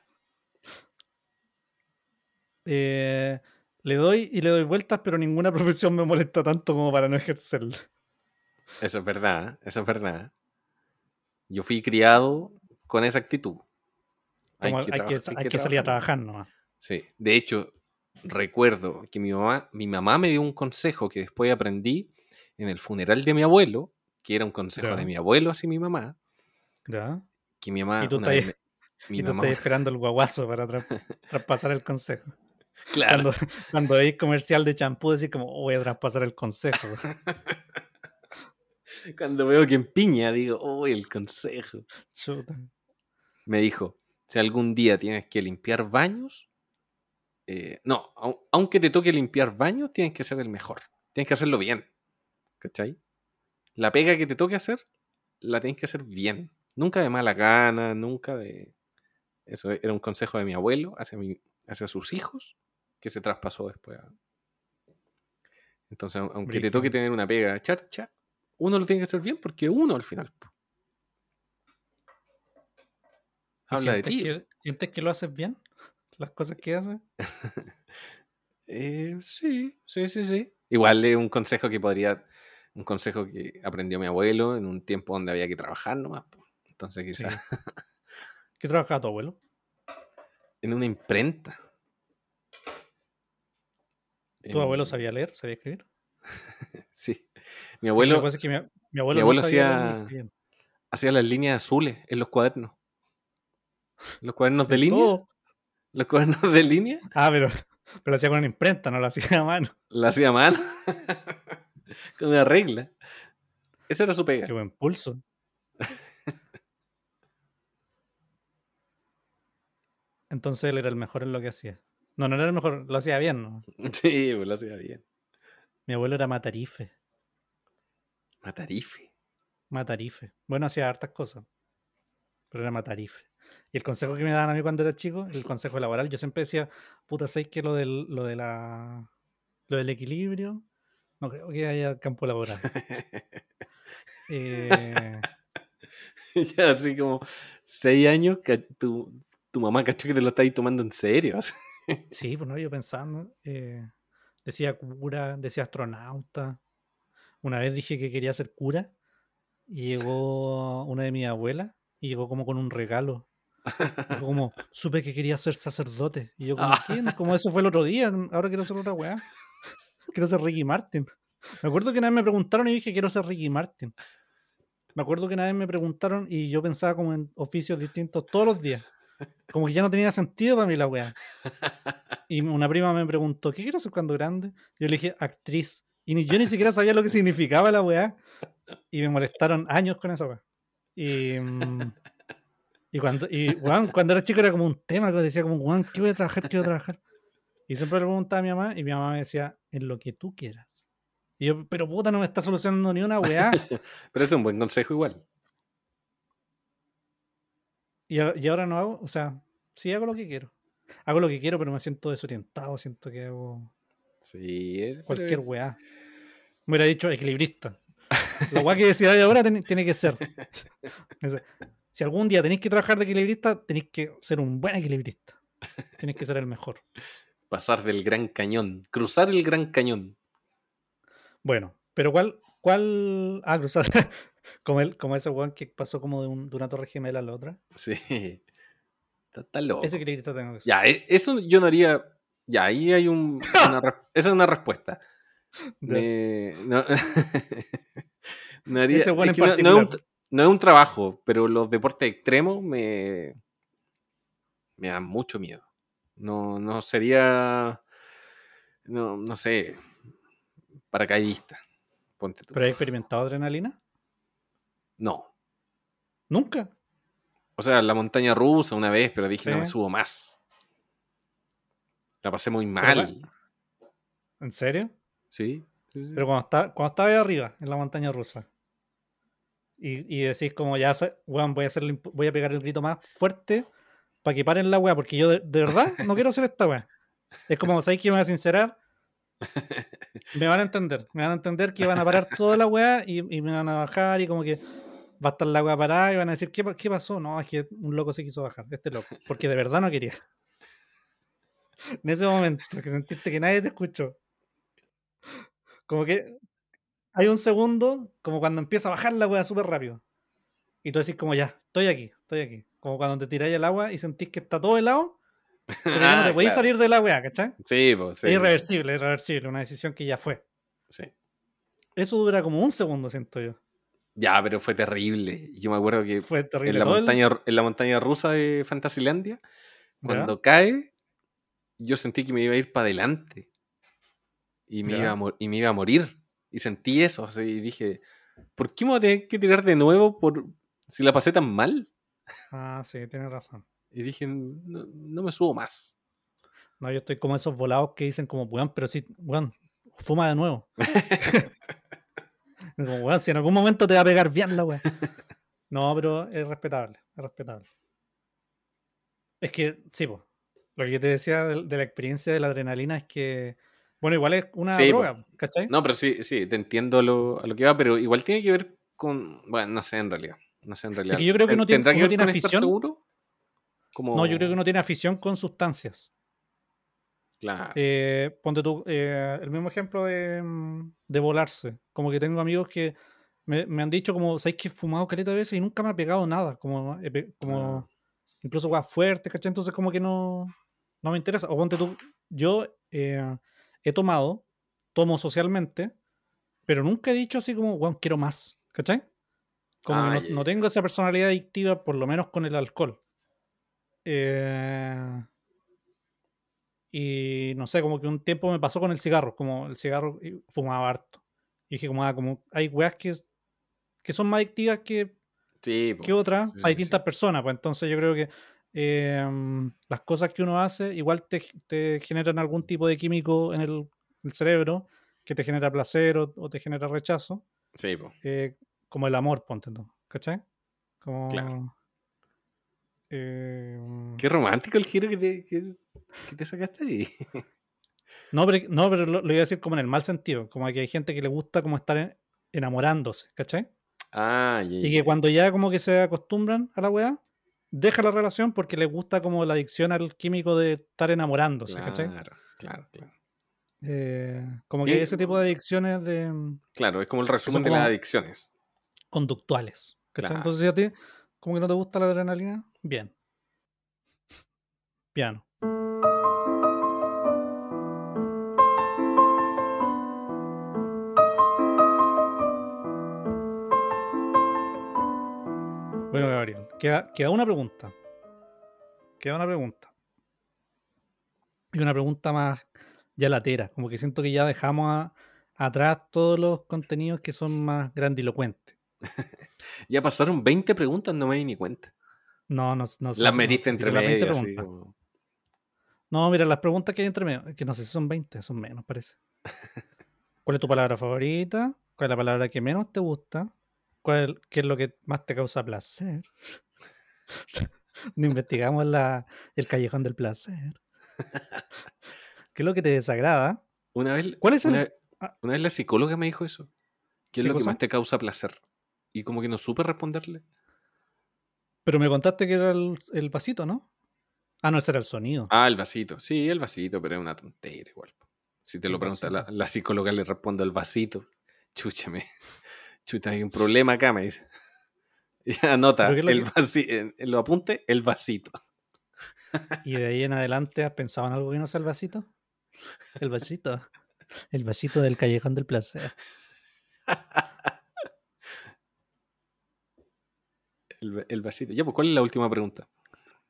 Eh, le doy y le doy vueltas, pero ninguna [laughs] profesión me molesta tanto como para no ejercerla. Eso es verdad, eso es verdad. Yo fui criado con esa actitud. Hay, que, salir a trabajar nomás. Sí, de hecho, recuerdo que mi mamá, mi mamá me dio un consejo que después aprendí en el funeral de mi abuelo, que era un consejo de mi abuelo hacia mi mamá. Ya. Que mi mamá. Y tú, estás, [laughs] esperando el guaguazo para [laughs] traspasar el consejo. Claro. Cuando, cuando veis comercial de champú, decís como, oh, voy a traspasar el consejo. [laughs] cuando veo que empiña, digo, oh, el consejo. Me dijo, si algún día tienes que limpiar baños, eh, no, aunque te toque limpiar baños, tienes que ser el mejor. Tienes que hacerlo bien. ¿Cachai? La pega que te toque hacer, la tienes que hacer bien. Nunca de mala gana, nunca de... Eso era un consejo de mi abuelo hacia, mi, hacia sus hijos que se traspasó después. Entonces, aunque te toque tener una pega charcha, uno lo tiene que hacer bien porque uno al final. Habla de ti. ¿Sientes que lo haces bien? ¿Las cosas que haces? [laughs] Eh, sí, sí, sí, sí. Igual es un consejo que podría, un consejo que aprendió mi abuelo en un tiempo donde había que trabajar nomás. Entonces quizás... [laughs] ¿Qué trabajaba tu abuelo? En una imprenta. ¿Tu abuelo sabía leer? ¿Sabía escribir? [laughs] sí. Mi abuelo, mi, abuelo, hacía, hacía las líneas azules en los cuadernos. Los cuadernos de, línea. ¿Los cuadernos de línea? Ah, pero, pero lo hacía con una imprenta, no lo hacía a mano. Lo hacía a mano. [laughs] [laughs] con una regla. Esa era su pega. Qué buen pulso. [laughs] Entonces él era el mejor en lo que hacía. No, no era el mejor, lo hacía bien, ¿no? [laughs] Sí, pues lo hacía bien. Mi abuelo era matarife. Matarife. Matarife. Bueno, hacía hartas cosas. Pero era matarife. Y el consejo que me daban a mí cuando era chico, el consejo laboral, yo siempre decía, puta, ¿sabes que lo del, lo de la lo del equilibrio? No creo que haya campo laboral. [laughs] eh... [laughs] ya así como seis años que tu, tu mamá cachó que te lo estáis tomando en serio. [laughs] sí, pues no, yo pensando, eh, decía cura, decía astronauta. Una vez dije que quería ser cura y llegó una de mis abuelas y llegó como con un regalo. como, supe que quería ser sacerdote. Y yo, como, ¿quién? Como eso fue el otro día, ahora quiero ser otra weá. Quiero ser Ricky Martin. Me acuerdo que una vez me preguntaron y dije, quiero ser Ricky Martin. Me acuerdo que una vez me preguntaron y yo pensaba como en oficios distintos todos los días. Como que ya no tenía sentido para mí la weá. Y una prima me preguntó, ¿qué quiero ser cuando grande? Yo le dije, actriz. Y ni, yo ni siquiera sabía lo que significaba la weá. Y me molestaron años con esa weá. Y, mm, cuando, y, cuando era chico era como un tema que decía como, Juan, ¿qué voy a trabajar? ¿Qué voy a trabajar? Y siempre le preguntaba a mi mamá y mi mamá me decía, en lo que tú quieras. Y yo, pero puta, no me está solucionando ni una weá. [laughs] pero es un buen consejo igual. Y, ahora no hago, o sea, sí hago lo que quiero. Hago lo que quiero, pero me siento desorientado, siento que hago sí, cualquier weá. Me hubiera dicho equilibrista. Lo weá que [laughs] decía ahora tiene que ser. si algún día tenéis que trabajar de equilibrista, tenéis que ser un buen equilibrista. Tenéis que ser el mejor. Pasar del Gran Cañón, cruzar el Gran Cañón. Bueno, pero ¿cuál? ¿Cuál? Ah, cruzar. [laughs] Como, el, como ese weón que pasó como de, un, de, una torre gemela a la otra. Sí. Está, loco. Ese equilibrista tengo que ser. Ya, e, eso yo no haría. Ya, ahí hay un. [laughs] Una, esa es una respuesta. Me, no, [laughs] no, haría. Ese es, que no, no, es un, no, es un, trabajo, pero los deportes extremos me. Me dan mucho miedo. No, no sería. No, no sé. Paracaidista. Ponte tú. ¿Pero has experimentado adrenalina? No. ¿Nunca? O sea, la montaña rusa una vez, pero dije, no me subo más. La pasé muy mal. ¿En serio? Sí. Pero cuando, está, cuando estaba ahí arriba, en la montaña rusa, y, y decís como ya, weón, voy a, hacer, voy a pegar el grito más fuerte para que paren la weá, porque yo de, verdad no quiero hacer esta weá. Es como, ¿sabéis que me voy a sincerar? [laughs] Me van a entender, me van a entender que van a parar toda la weá y, y me van a bajar y como que va a estar la agua parada y van a decir, ¿qué, ¿qué, pasó? No, es que un loco se quiso bajar, este loco, porque de verdad no quería. En ese momento que sentiste que nadie te escuchó. Como que hay un segundo, como cuando empieza a bajar la agua súper rápido. Y tú decís como ya, estoy aquí, estoy aquí. Como cuando te tiráis el agua y sentís que está todo helado, [laughs] pero ya no te podéis salir de la weá, ¿cachai? Sí, pues sí. Es irreversible, irreversible, una decisión que ya fue. Sí. Eso dura como un segundo, siento yo. Ya, pero fue terrible. Yo me acuerdo que fue terrible. En, la montaña, en la montaña rusa de Fantasylandia, cuando cae, yo sentí que me iba a ir para adelante. Y me, iba a y me iba a morir. Y sentí eso. Así, y dije, ¿por qué me voy a tener que tirar de nuevo por si la pasé tan mal? Ah, sí, tienes razón. Y dije, no, me subo más. No, yo estoy como esos volados que dicen como, weón, pero sí, weón, fuma de nuevo. [laughs] [laughs] Como, si en algún momento te va a pegar bien la weá. No, pero es respetable, es respetable. Es que, sí. Lo que yo te decía de, la experiencia de la adrenalina es que, bueno, igual es una droga, ¿cachai? No, pero sí, sí, te entiendo lo, a lo que va, pero igual tiene que ver con, bueno, no sé en realidad. No sé en realidad. yo creo que no tiene, que tiene afición. seguro? No, yo creo que no tiene afición con sustancias. Claro. Eh, ponte tú, eh, el mismo ejemplo mm, de, volarse. Como que tengo amigos que me, han dicho como, ¿sabéis que he fumado careta veces y nunca me ha pegado nada? Como, como ah. incluso va fuerte, ¿cachai? Entonces como que no, no me interesa. O ponte tú, yo eh, he tomado, tomo socialmente, pero nunca he dicho así como, bueno, quiero más, ¿cachai? Como que no, tengo esa personalidad adictiva, por lo menos con el alcohol. Eh, Y no sé, como que un tiempo me pasó con el cigarro, como el cigarro fumaba harto. Y dije, como, ah, como hay weas que, que son más adictivas que, que otras a distintas personas. Pues entonces yo creo que em, las cosas que uno hace igual te, te, generan algún tipo de químico en el, cerebro que te genera placer o, te genera rechazo. Sí, eh, como el amor, ponte, ¿cachai? Como, claro. Em, Qué romántico el giro que te, que, te sacaste ahí. [laughs] No, pero, no, pero lo, iba a decir como en el mal sentido, como que hay gente que le gusta como estar enamorándose, ¿cachai? Ah, Y que cuando ya como que se acostumbran a la weá, deja la relación porque le gusta como la adicción al químico de estar enamorándose, ¿cachai? Claro, claro, claro. Eh, como que ese tipo de adicciones de... Claro, es como el resumen de las adicciones. Conductuales. Entonces, a ti, como que no te gusta la adrenalina, bien. Piano. Bueno, Gabriel, queda, una pregunta. Queda una pregunta. Y una pregunta más ya latera. Como que siento que ya dejamos atrás todos los contenidos que son más grandilocuentes. [laughs] ya pasaron 20 preguntas, no me di ni cuenta. No, no, no. Las mediste entre medio. No, mira, las preguntas que hay entre medio, que no sé si son 20, son menos, parece. [laughs] ¿Cuál es tu palabra favorita? ¿Cuál es la palabra que menos te gusta? ¿Cuál, ¿Qué es lo que más te causa placer? [laughs] investigamos la, el callejón del placer. ¿Qué es lo que te desagrada? Una vez, ¿Cuál es ah. una, vez la psicóloga me dijo eso. ¿Qué es lo que más te causa placer? Y como que no supe responderle. Pero me contaste que era el, vasito, ¿no? Ah, no, ese era el sonido. Ah, el vasito. Sí, el vasito, pero es una tontería igual. Si te lo pregunta la, la, psicóloga, le responde el vasito. Chúchame. [laughs] Chuta, hay un problema acá, me dice. [laughs] Y anota, el vasito, lo apunte, el vasito. [laughs] ¿Y de ahí en adelante has pensado en algo que no sea el vasito? El vasito. El vasito del callejón del placer. El, vasito. Ya, pues, ¿cuál es la última pregunta?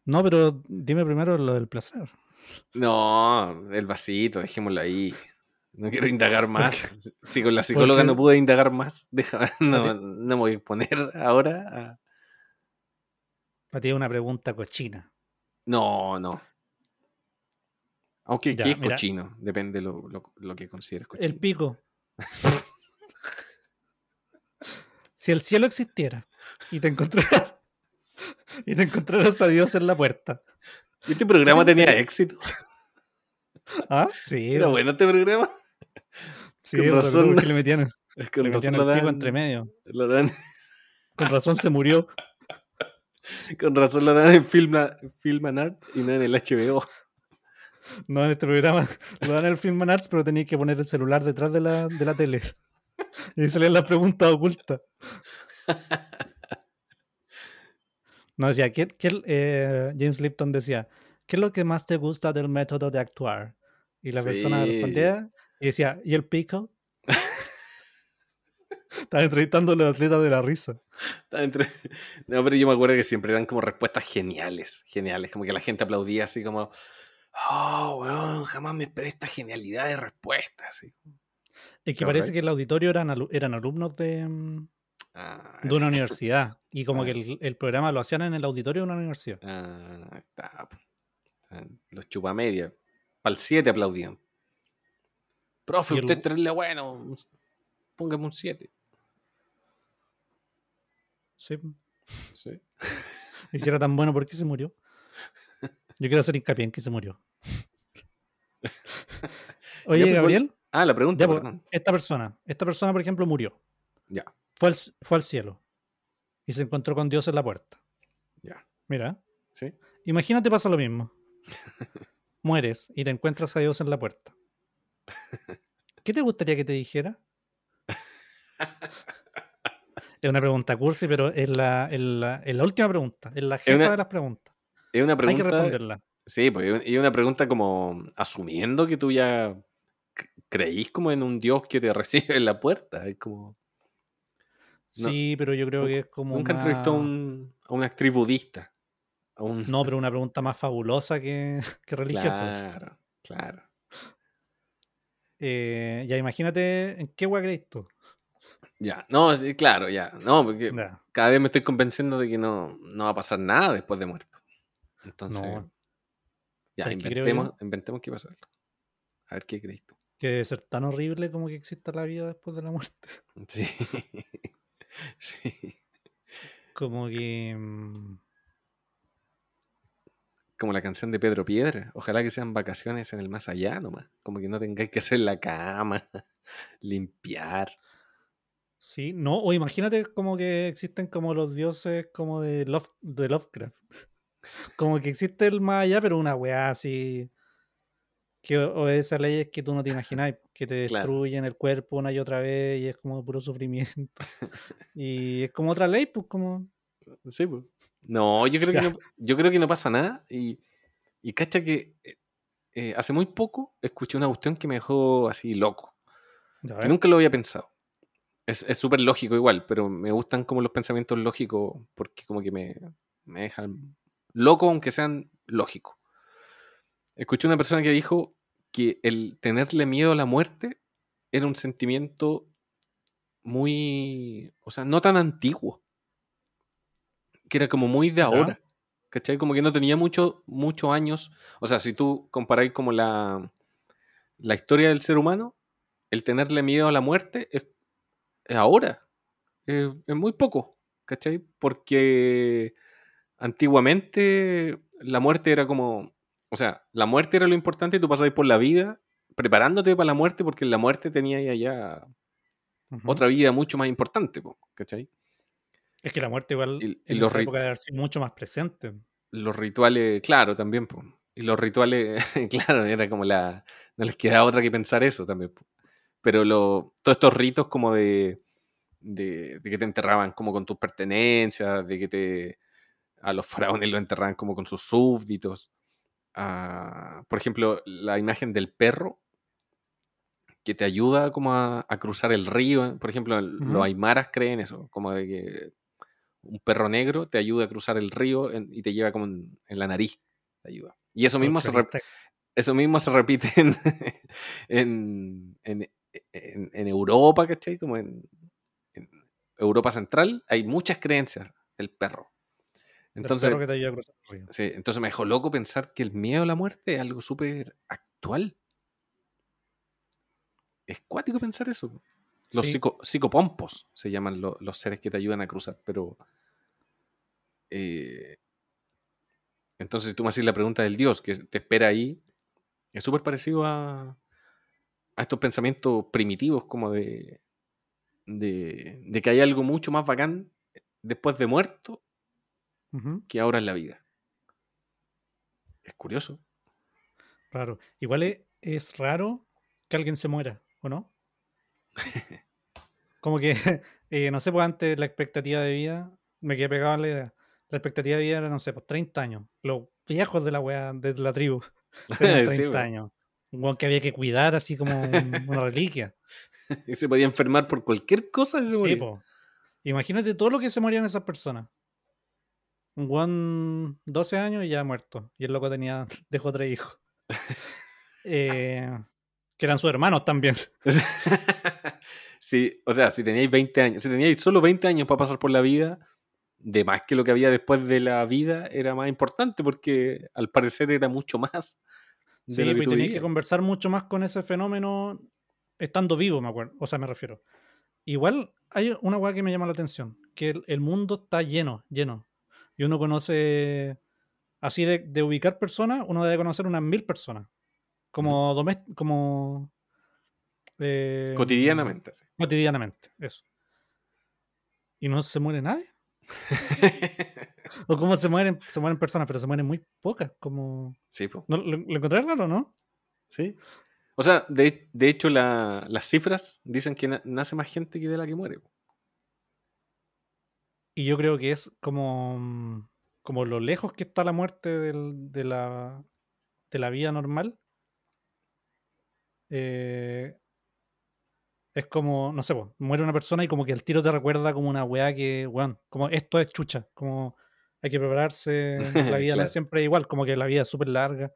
No, pero dime primero lo del placer. No, el vasito, dejémoslo ahí. No quiero indagar [laughs] más. Si con la psicóloga no pude indagar más, [laughs] no, me voy a poner ahora a... Para ti una pregunta cochina. No, no. Aunque ¿qué es cochino? Depende de lo, que consideres cochino. El pico. [laughs] si el cielo existiera y te encontraras [laughs] y te encontraras a Dios en la puerta. ¿Este programa tenía [laughs] éxito? ¿Ah? Sí. Era bueno este programa. Sí, con razón. Que le metían, [laughs] con le metían el pico entre medio. Lo dan. Con razón se murió. Con razón lo dan en Film, Film Art y no en el HBO. No, en este programa lo dan en el Film Arts, pero tenéis que poner el celular detrás de la, de la tele. Y salían las preguntas ocultas. No, decía, ¿qué, eh, James Lipton decía, ¿qué es lo que más te gusta del método de actuar? Y la persona respondía y decía, ¿y el pico? [laughs] Estaba entrevistando a los atletas de la risa. Entre... No, pero yo me acuerdo que siempre eran como respuestas geniales, geniales, como que la gente aplaudía así como, oh, weón, jamás me esperé esta genialidad de respuestas. Es que parece que el auditorio eran, eran alumnos de, mm, ah, de una universidad y como que el, programa lo hacían en el auditorio de una universidad. Ah, está. Los chupamedia. Para el 7 aplaudían. Profe, usted es terrible bueno. Póngame un 7. Sí. Sí. Y si era tan bueno, ¿por qué se murió? Yo quiero hacer hincapié en que se murió. [laughs] Oye, pues, Gabriel. Ah, la pregunta. Pues, esta persona, esta persona, por ejemplo, murió. Ya. Fue al, fue al cielo. Y se encontró con Dios en la puerta. Ya. Mira. Sí. Imagínate pasa lo mismo. [laughs] Mueres y te encuentras a Dios en la puerta. [laughs] ¿Qué te gustaría que te dijera? Es una pregunta cursi, pero es la, la, última pregunta, es la jefa de las preguntas. Es una pregunta. Hay que responderla. Sí, pues es una pregunta como asumiendo que tú ya creís como en un Dios que te [laughs] recibe en la puerta. Es como. Sí, pero yo creo que es como. Nunca entrevistó a, un, a una actriz budista. No, pero una pregunta más fabulosa que, [laughs] que religiosa. Claro. Claro. Eh, ya imagínate en qué hueá crees tú. Ya, no, sí, claro, ya. No, porque cada vez me estoy convenciendo de que no, no va a pasar nada después de muerto. Entonces, ya, inventemos, qué inventemos qué pasa. A ver qué crees tú. Que debe ser tan horrible como que exista la vida después de la muerte. [laughs] Sí. [laughs] sí. Como que. Mm, como la canción de Pedro Piedra. Ojalá que sean vacaciones en el más allá nomás. Como que no tengáis que hacer la cama, [laughs] limpiar. Sí, no, o imagínate como que existen como los dioses como de, Love, de Lovecraft. [laughs] Como que existe el más allá, pero una weá así. Que o esas leyes que tú no te imaginas, que te destruyen el cuerpo una y otra vez y es como puro sufrimiento. [laughs] y es como otra ley, pues como. Sí, pues. No, yo [laughs] creo, que no, yo creo que no pasa nada. Y, y cacha que eh, eh, hace muy poco escuché una cuestión que me dejó así loco. Que nunca lo había pensado. Es súper lógico igual, pero me gustan como los pensamientos lógicos porque como que me, me dejan loco aunque sean lógicos. Escuché una persona que dijo que el tenerle miedo a la muerte era un sentimiento muy, o sea, no tan antiguo que era como muy de ahora. ¿Cachai? Como que no tenía muchos años. O sea, si tú comparáis como la, la historia del ser humano, el tenerle miedo a la muerte es, ahora. Es, muy poco. ¿Cachai? Porque antiguamente la muerte era como. O sea, la muerte era lo importante y tú pasabas por la vida preparándote para la muerte porque la muerte tenía ya otra vida mucho más importante, ¿cachai? Es que la muerte igual en los esa época debe ser mucho más presente. Los rituales, claro, también. Y los rituales, [laughs] claro, era como la... No les queda otra que pensar eso también. Pero lo, todos estos ritos como de, de, que te enterraban como con tus pertenencias, de que te... A los faraones lo enterraban como con sus súbditos. Por ejemplo, la imagen del perro que te ayuda como a, cruzar el río. Por ejemplo, los aymaras creen eso, como de que un perro negro te ayuda a cruzar el río y te lleva como en, la nariz. Te ayuda. Y eso mismo, se, eso mismo se repite [laughs] en, en, en, Europa, ¿cachai? Como en, Europa Central hay muchas creencias del perro. Entonces, perro que te ayuda a cruzar el río. Sí, entonces me dejó loco pensar que el miedo a la muerte es algo súper actual. Es cuático pensar eso. Los psicopompos se llaman los seres que te ayudan a cruzar, pero... Eh, entonces, si tú me haces la pregunta del Dios que te espera ahí, es súper parecido a, a estos pensamientos primitivos, como de, de, que hay algo mucho más bacán después de muerto que ahora en la vida. Es curioso. Raro. Igual es raro que alguien se muera, ¿o no? [laughs] Como que, [laughs] eh, no sé, pues antes la expectativa de vida, me quedé pegado a la idea. La expectativa de vida era, no sé, pues 30 años. Los viejos de la wea, de la tribu. [laughs] 30 años. Un que había que cuidar así como una reliquia. y se podía enfermar por cualquier cosa y se Imagínate todo lo que se morían esas personas. Un guan 12 años y ya muerto. Y el loco tenía, [laughs] dejó tres hijos. Eh, que eran sus hermanos también. [laughs] sí, o sea, si teníais 20 años, si teníais solo 20 años para pasar por la vida, de más que lo que había después de la vida era más importante porque al parecer era mucho más. Sí, y tenías que conversar mucho más con ese fenómeno estando vivo, me acuerdo. O sea, me refiero. Igual hay una weá que me llama la atención, que el, mundo está lleno, lleno. Y uno conoce, así de, de ubicar personas, uno debe conocer unas mil personas. Como, como eh, cotidianamente. Cotidianamente, eso. ¿Y no se muere nadie? [laughs] o cómo se mueren, se mueren personas, pero se mueren muy pocas, como... Sí, ¿No, lo, encontré raro, no? Sí. O sea, de, hecho las cifras dicen que nace más gente que de la que muere. Y yo creo que es como, como lo lejos que está la muerte de, la, de la vida normal, eh, es como, no sé, muere una persona y como que el tiro te recuerda como una weá que, weón, como esto es chucha, como hay que prepararse, [laughs] la vida no es siempre igual, como que la vida es súper larga.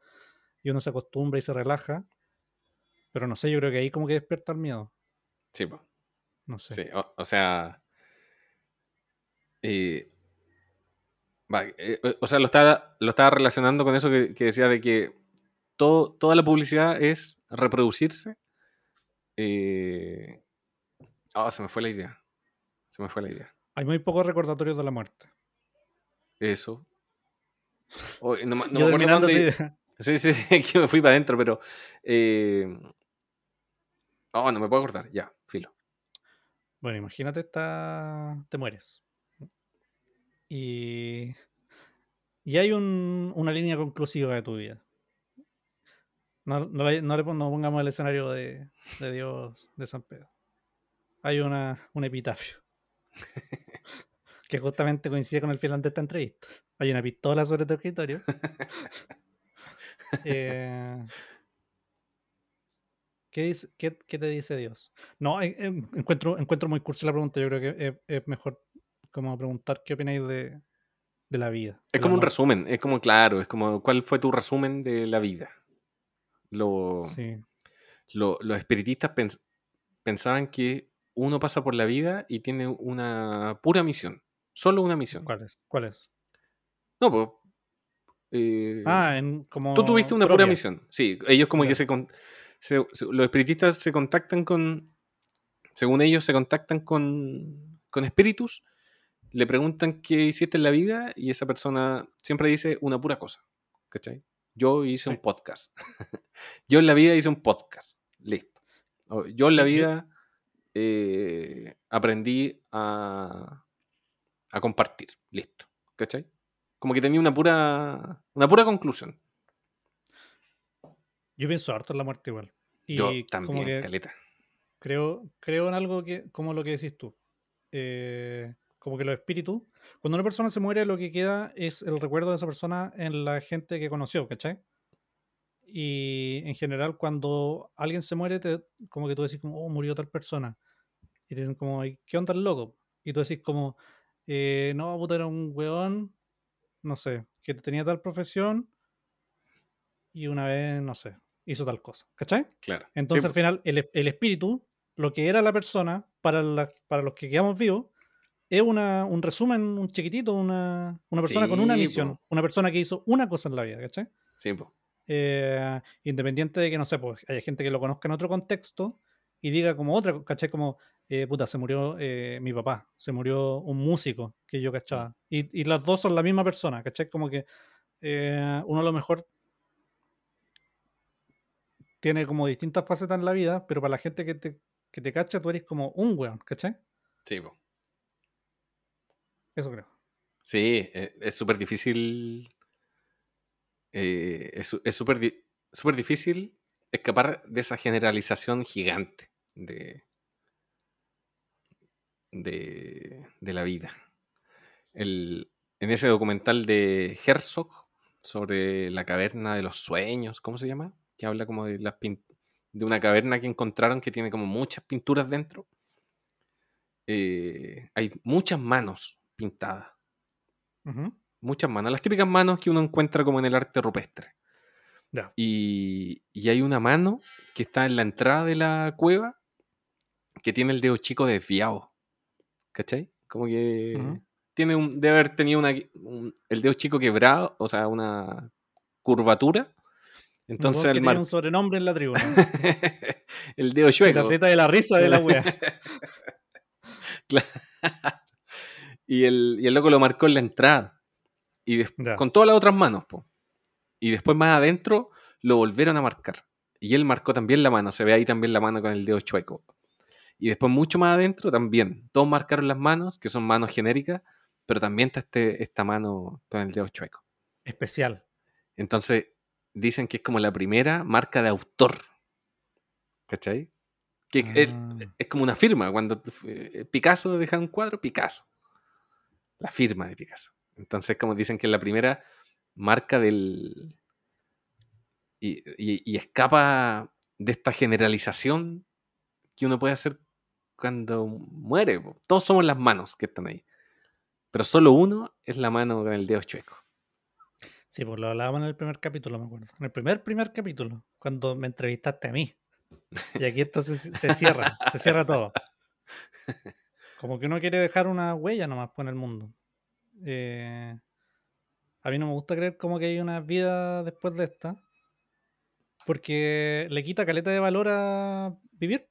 y uno se acostumbra y se relaja. Pero no sé, yo creo que ahí como que despierta el miedo. Sí, pues. No sé. Sí, o, sea. Eh, o sea, lo estaba, lo estaba relacionando con eso que, decía de que todo, toda la publicidad es reproducirse. Eh, oh, se me fue la idea. Se me fue la idea. Hay muy pocos recordatorios de la muerte. Eso. no, me acuerdo dónde. [laughs] Sí, sí, [laughs] que me fui para adentro, pero. Eh... Oh, no me puedo acordar. Ya, filo. Bueno, imagínate, está... te mueres. Y. Y hay un, una línea conclusiva de tu vida. No, no, le, no, pongamos el escenario de, de Dios de San Pedro. Hay una, un epitafio. [laughs] que justamente coincide con el final de esta entrevista. Hay una pistola sobre tu escritorio. [laughs] Eh, ¿qué, dice, qué, te dice Dios? No, eh, eh, encuentro, encuentro muy cursi la pregunta. Yo creo que es, mejor como preguntar qué opináis de, la vida. Es como un resumen, es como claro, es como cuál fue tu resumen de la vida. Lo, los espiritistas pensaban que uno pasa por la vida y tiene una pura misión. Solo una misión. ¿Cuál es? ¿Cuál es? No, pues. ah, en, como. Tú tuviste una pura misión. Sí, ellos como que se, Los espiritistas se contactan con. Según ellos, se contactan con, con espíritus, le preguntan qué hiciste en la vida y esa persona siempre dice una pura cosa. ¿Cachai? Yo hice un podcast. [laughs] yo en la vida hice un podcast. Listo. Yo en la vida eh, aprendí a, a compartir. Listo. ¿Cachai? Como que tenía una pura, una pura conclusión. Yo pienso harto en la muerte igual. Y Yo también, caleta. Creo, creo en algo que, como lo que decís tú. Eh, como que los espíritus. Cuando una persona se muere, lo que queda es el recuerdo de esa persona en la gente que conoció, ¿cachai? Y en general, cuando alguien se muere, te, como que tú decís, como, oh, murió tal persona. Y te dicen, como, ¿qué onda el loco? Y tú decís, como, eh, no, puta, era un weón, no sé, que tenía tal profesión y una vez, no sé, hizo tal cosa, ¿cachai? Claro. Entonces al final el, el, espíritu, lo que era la persona, para, la, para los que quedamos vivos, es una, un resumen, un chiquitito, una, una persona con una misión, una persona que hizo una cosa en la vida, ¿cachai? Sí, po. Eh, independiente de que, no sé, pues hay gente que lo conozca en otro contexto y diga como otra, ¿cachai? Como eh, puta, se murió eh, mi papá, se murió un músico que yo cachaba. Y, y las dos son la misma persona, ¿cachai? Como que eh, uno a lo mejor tiene como distintas facetas en la vida, pero para la gente que te, que te cacha, tú eres como un weón, ¿cachai? Sí, Eso creo. Sí, e, es súper difícil. es súper difícil escapar de esa generalización gigante de, de, la vida. en ese documental de Herzog sobre la caverna de los sueños, ¿cómo se llama? Que habla como de, de una caverna que encontraron que tiene como muchas pinturas dentro. Eh, hay muchas manos pintadas. Muchas manos. Las típicas manos que uno encuentra como en el arte rupestre. Y, y, hay una mano que está en la entrada de la cueva que tiene el dedo chico desviado. ¿Cachai? Como que tiene un, debe haber tenido una, el dedo chico quebrado, o sea, una curvatura. Entonces el mar... un sobrenombre en la tribuna. [laughs] el dedo chueco. La teta de la risa de la wea. [laughs] claro. Y el, y el loco lo marcó en la entrada. Y con todas las otras manos, po. Y después más adentro lo volvieron a marcar. Y él marcó también la mano. Se ve ahí también la mano con el dedo chueco. Y después mucho más adentro también, todos marcaron las manos, que son manos genéricas, pero también está este, esta mano con el dedo chueco. Especial. Entonces, dicen que es como la primera marca de autor. ¿Cachai? Que es, ah. como una firma. Cuando eh, Picasso deja un cuadro, Picasso. La firma de Picasso. Entonces, como dicen que es la primera marca del... Y, y escapa de esta generalización que uno puede hacer cuando muere. Todos somos las manos que están ahí. Pero solo uno es la mano con el dedo chueco. Sí, pues lo hablábamos en el primer capítulo, me acuerdo. En el primer, primer capítulo, cuando me entrevistaste a mí. Y aquí entonces se cierra, se cierra todo. [laughs] Como que uno quiere dejar una huella nomás pues, en el mundo. Eh, a mí no me gusta creer como que hay una vida después de esta. Porque le quita caleta de valor a vivir.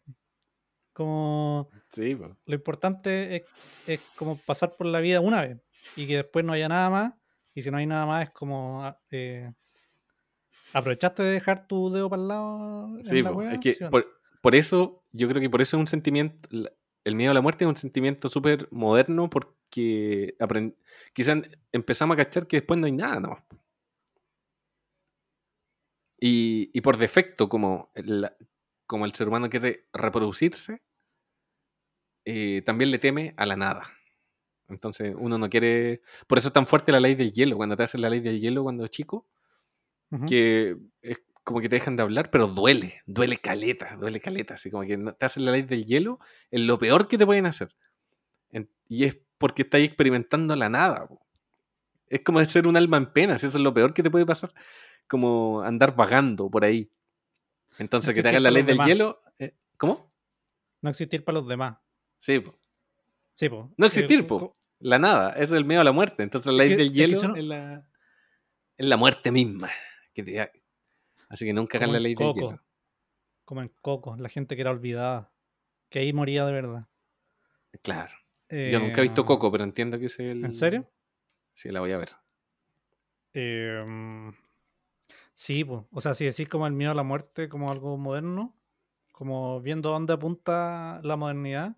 Como sí, lo importante es, es, como pasar por la vida una vez y que después no haya nada más. Y si no hay nada más, es como ah, eh, aprovechaste de dejar tu dedo para el lado. Sí, es que por, eso, yo creo que por eso es un sentimiento. El miedo a la muerte es un sentimiento súper moderno porque quizás empezamos a cachar que después no hay nada ¿no? Y, y por defecto, como el, como el ser humano quiere reproducirse, eh, también le teme a la nada. Entonces uno no quiere... Por eso es tan fuerte la ley del hielo, cuando te hacen la ley del hielo cuando es chico, que es como que te dejan de hablar, pero duele, duele caleta, duele caleta, así como que te hacen la ley del hielo, es lo peor que te pueden hacer. y es porque estás experimentando la nada. Es como ser un alma en penas, eso es lo peor que te puede pasar, como andar vagando por ahí. Entonces, que te hagan la ley del hielo. Eh, ¿Cómo? No existir para los demás. Sí, Sí, No existir, po. La nada. Eso es el miedo a la muerte. Entonces, la ley del hielo es, la, es la muerte misma. Así que nunca hagan la ley del hielo. Como en Coco, la gente que era olvidada. Que ahí moría de verdad. Claro. Yo nunca he visto eh, Coco, pero entiendo que es el. ¿En serio? Sí, la voy a ver. Eh, Sí, pues. O sea, si decís como el miedo a la muerte como algo moderno, como viendo dónde apunta la modernidad,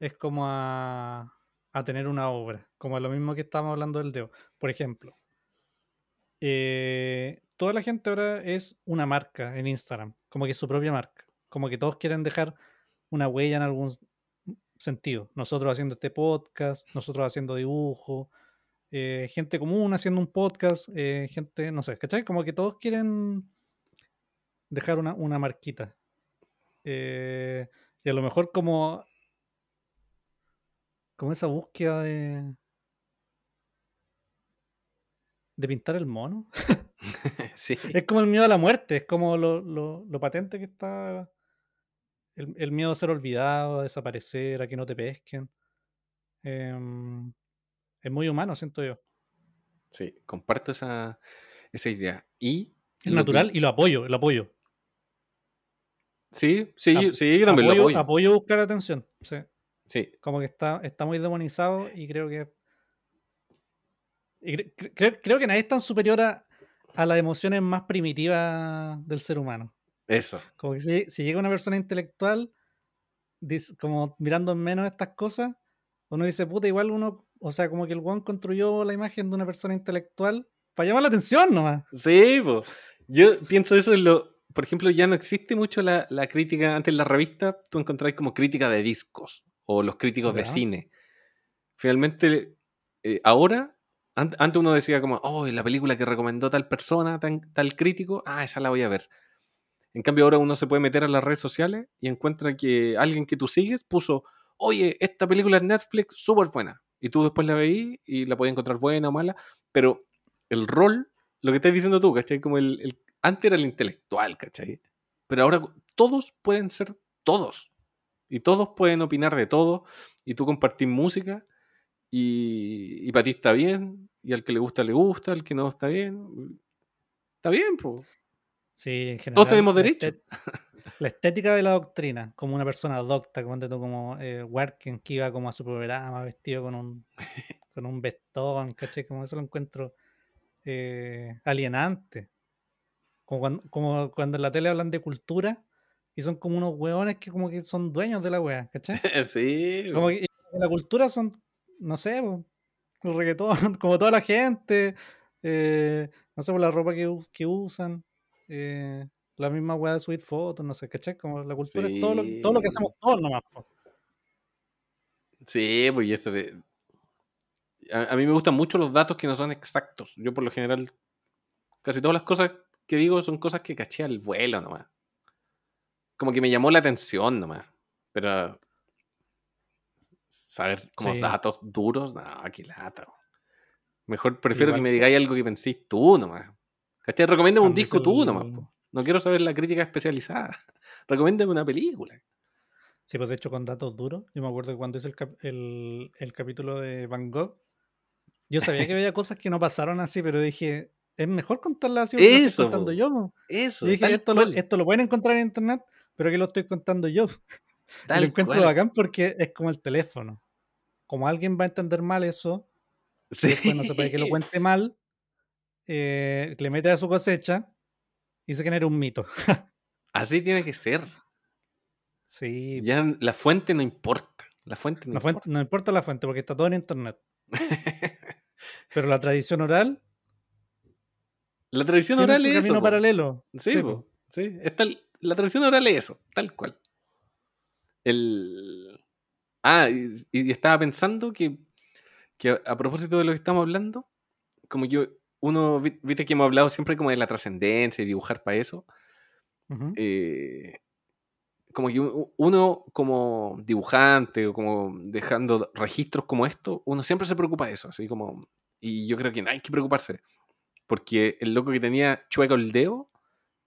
es como a, tener una obra, como lo mismo que estábamos hablando del Deo. Por ejemplo, eh, toda la gente ahora es una marca en Instagram, como que es su propia marca, como que todos quieren dejar una huella en algún sentido. Nosotros haciendo este podcast, nosotros haciendo dibujo, eh, gente común haciendo un podcast, eh, gente, no sé, ¿cachai? Como que todos quieren dejar una, marquita. Eh, y a lo mejor como, como esa búsqueda de, de pintar el mono. [laughs] [laughs] Es como el miedo a la muerte, es como lo, patente que está el, el, miedo a ser olvidado, a desaparecer, a que no te pesquen. Em, es muy humano, siento yo. Sí, comparto esa, idea. Y es natural y lo apoyo, lo apoyo. Sí, sí, sí, yo también apoyo, lo apoyo. Apoyo buscar atención. Sí. sí. Como que está, está muy demonizado y creo que. creo, que nadie es tan superior a, las emociones más primitivas del ser humano. Eso. Como que si, si llega una persona intelectual, como mirando en menos estas cosas, uno dice, puta, igual uno o sea, como que el One construyó la imagen de una persona intelectual para llamar la atención nomás. Sí, pues. Yo pienso eso en lo. Por ejemplo, ya no existe mucho la, crítica. Antes en la revista tú encontrás como crítica de discos o los críticos de cine. Finalmente, eh, ahora, antes uno decía como, oh, la película que recomendó tal persona, tal crítico, ah, esa la voy a ver. En cambio, ahora uno se puede meter a las redes sociales y encuentra que alguien que tú sigues puso, oye, esta película es Netflix, súper buena y tú después la veís y la podías encontrar buena o mala, pero el rol, lo que estás diciendo tú, ¿cachai? Como el, antes era el intelectual, ¿cachai? Pero ahora todos pueden ser todos. Y todos pueden opinar de todo. Y tú compartís música. Y, y para ti está bien. Y al que le gusta, le gusta. Al que no está bien. Está bien, pues. Sí, en general. Todos tenemos derecho. La estética de la doctrina, como una persona docta, como, como eh, Working, que iba como a su programa vestido con un, [laughs] con un vestón, ¿caché? Como eso lo encuentro eh, alienante. Como cuando, como cuando en la tele hablan de cultura y son como unos hueones que como que son dueños de la wea, ¿cachai? [laughs] sí. Como que la cultura son, no sé, el reggaetón, [laughs] como toda la gente, eh, no sé, por la ropa que, que usan. Eh, la misma weá de subir fotos, no sé, ¿cachai? Como la cultura es todo lo, todo lo que hacemos todos nomás. Sí, pues y eso de... A, mí me gustan mucho los datos que no son exactos. Yo por lo general, casi todas las cosas que digo son cosas que caché al vuelo nomás. Como que me llamó la atención nomás. Pero saber como datos duros, no, qué lata. Mejor prefiero que me digáis algo que penséis tú nomás. ¿Cachai? Recomiéndame un disco tú nomás. No quiero saber la crítica especializada. [laughs] Recomiéndame una película. Sí, pues de hecho con datos duros. Yo me acuerdo que cuando hice el, el, capítulo de Van Gogh, yo sabía que había [laughs] cosas que no pasaron así, pero dije, es mejor contarlas así porque eso, lo contando yo. Eso. dije, esto lo, esto lo, pueden encontrar en internet, pero que lo estoy contando yo. Lo encuentro bacán porque es como el teléfono. Como alguien va a entender mal eso, sí. después no se puede que lo [laughs] cuente mal, eh, le mete a su cosecha y se genera un mito. [laughs] Así tiene que ser. Sí. Ya la fuente no importa. La fuente no, importa. no importa la fuente porque está todo en internet. [laughs] Pero la tradición oral. La tradición oral es camino paralelo. Sí, sí. la tradición oral es eso, tal cual. El. Ah, y, estaba pensando que, que, a propósito de lo que estamos hablando, como yo, uno, viste que hemos hablado siempre como de la trascendencia y dibujar para eso. eh, como que uno como dibujante o como dejando registros como esto, uno siempre se preocupa de eso, así como, y yo creo que no hay que preocuparse, porque el loco que tenía chueco el dedo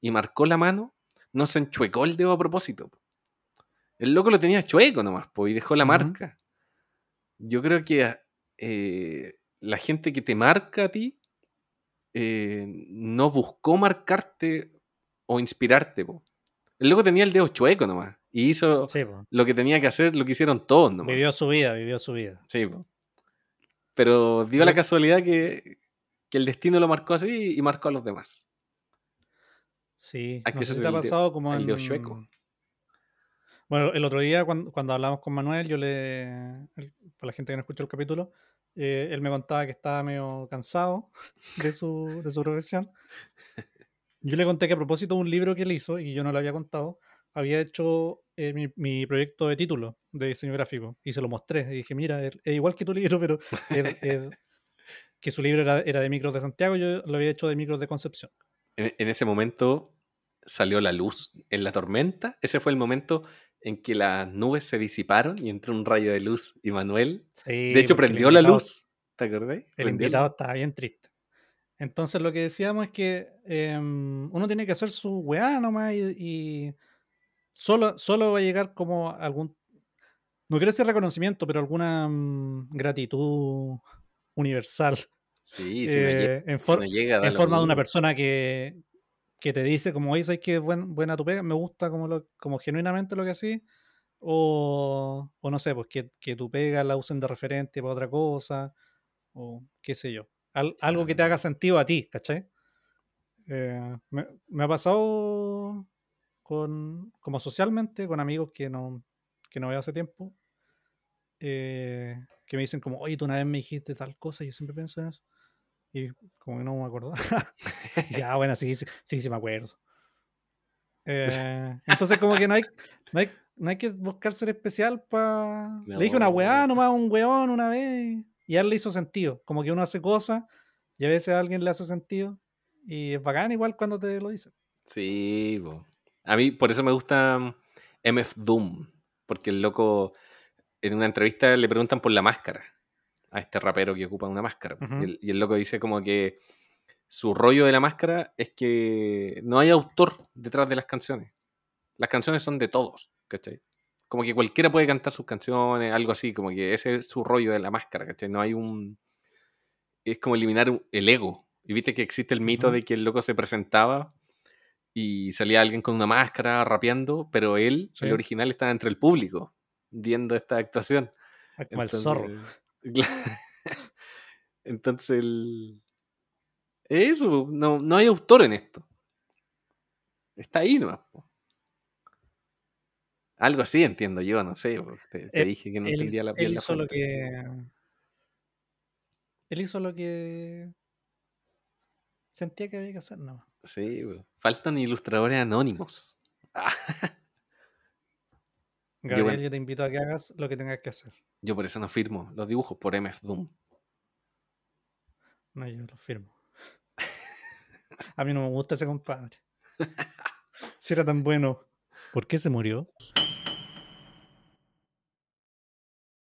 y marcó la mano, no se enchuecó el dedo a propósito. El loco lo tenía chueco nomás, pues, y dejó la marca. Yo creo que eh, la gente que te marca a ti eh, no buscó marcarte o inspirarte, po. El loco tenía el dedo chueco nomás. Y hizo lo que tenía que hacer, lo que hicieron todos nomás. Vivió su vida, vivió su vida. Sí, pero dio la casualidad que, el destino lo marcó así y marcó a los demás. Sí, no sé te ha pasado como el chueco. Bueno, el otro día cuando, cuando, hablamos con Manuel, yo le, para la gente que no escuchó el capítulo, eh, él me contaba que estaba medio cansado [laughs] de su, de su profesión yo le conté que a propósito de un libro que él hizo, y yo no le había contado, había hecho eh, mi, proyecto de título de diseño gráfico y se lo mostré. Y dije, mira, es, igual que tu libro, pero [laughs] que su libro era, de micros de Santiago, yo lo había hecho de micros de Concepción. En, ese momento salió la luz en la tormenta. Ese fue el momento en que las nubes se disiparon y entró un rayo de luz y Manuel, de hecho, prendió la luz. ¿Te acordás? El invitado estaba bien triste. Entonces lo que decíamos es que em, uno tiene que hacer su weá nomás y, solo, solo va a llegar como algún, no quiero decir reconocimiento, pero alguna mm, gratitud universal. Sí, si eh, en, forma de una persona que, te dice como, oye, ¿sabes que buen, buena tu pega? Me gusta como, lo, como genuinamente lo que así. O, o no sé, pues que, que tu pega la usen de referente para otra cosa. O qué sé yo algo que te haga sentido a ti, ¿cachai? Eh, me, ha pasado con, como socialmente, con amigos que no, que no veo hace tiempo, eh, que me dicen como, oye, tú una vez me dijiste tal cosa, y yo siempre pienso en eso. Y como que no me acuerdo. [laughs] [laughs] ya, bueno, sí, sí, sí, me acuerdo. Eh, [laughs] entonces, como que no hay, no hay, que buscar ser especial para. Le dije una weá nomás, un weón una vez y a él le hizo sentido. Como que uno hace cosas y a veces a alguien le hace sentido y es bacán igual cuando te lo dicen. Sí, a mí por eso me gusta MF mm, Doom, porque el loco en una entrevista le preguntan por la máscara a este rapero que ocupa una máscara. y, el, loco dice como que su rollo de la máscara es que no hay autor detrás de las canciones. Las canciones son de todos, ¿cachai? como que cualquiera puede cantar sus canciones, algo así, como que ese es su rollo de la máscara, ¿cachai? No hay un... Es como eliminar el ego. Y viste que existe el mito de que el loco se presentaba y salía alguien con una máscara rapeando, pero él, el original, estaba entre el público viendo esta actuación. Como el zorro. [laughs] Entonces, el... eso, no, no hay autor en esto. Está ahí nomás. Algo así entiendo yo, no sé. Te, dije que no entendía la piel. Él hizo lo que. Él hizo lo que. Sentía que había que hacer, no. Sí, faltan ilustradores anónimos. [laughs] Gabriel, yo, te invito a que hagas lo que tengas que hacer. Yo por eso no firmo los dibujos por MF Doom. No, yo los firmo. [laughs] a mí no me gusta ese compadre. [laughs] Si era tan bueno, ¿por qué se murió?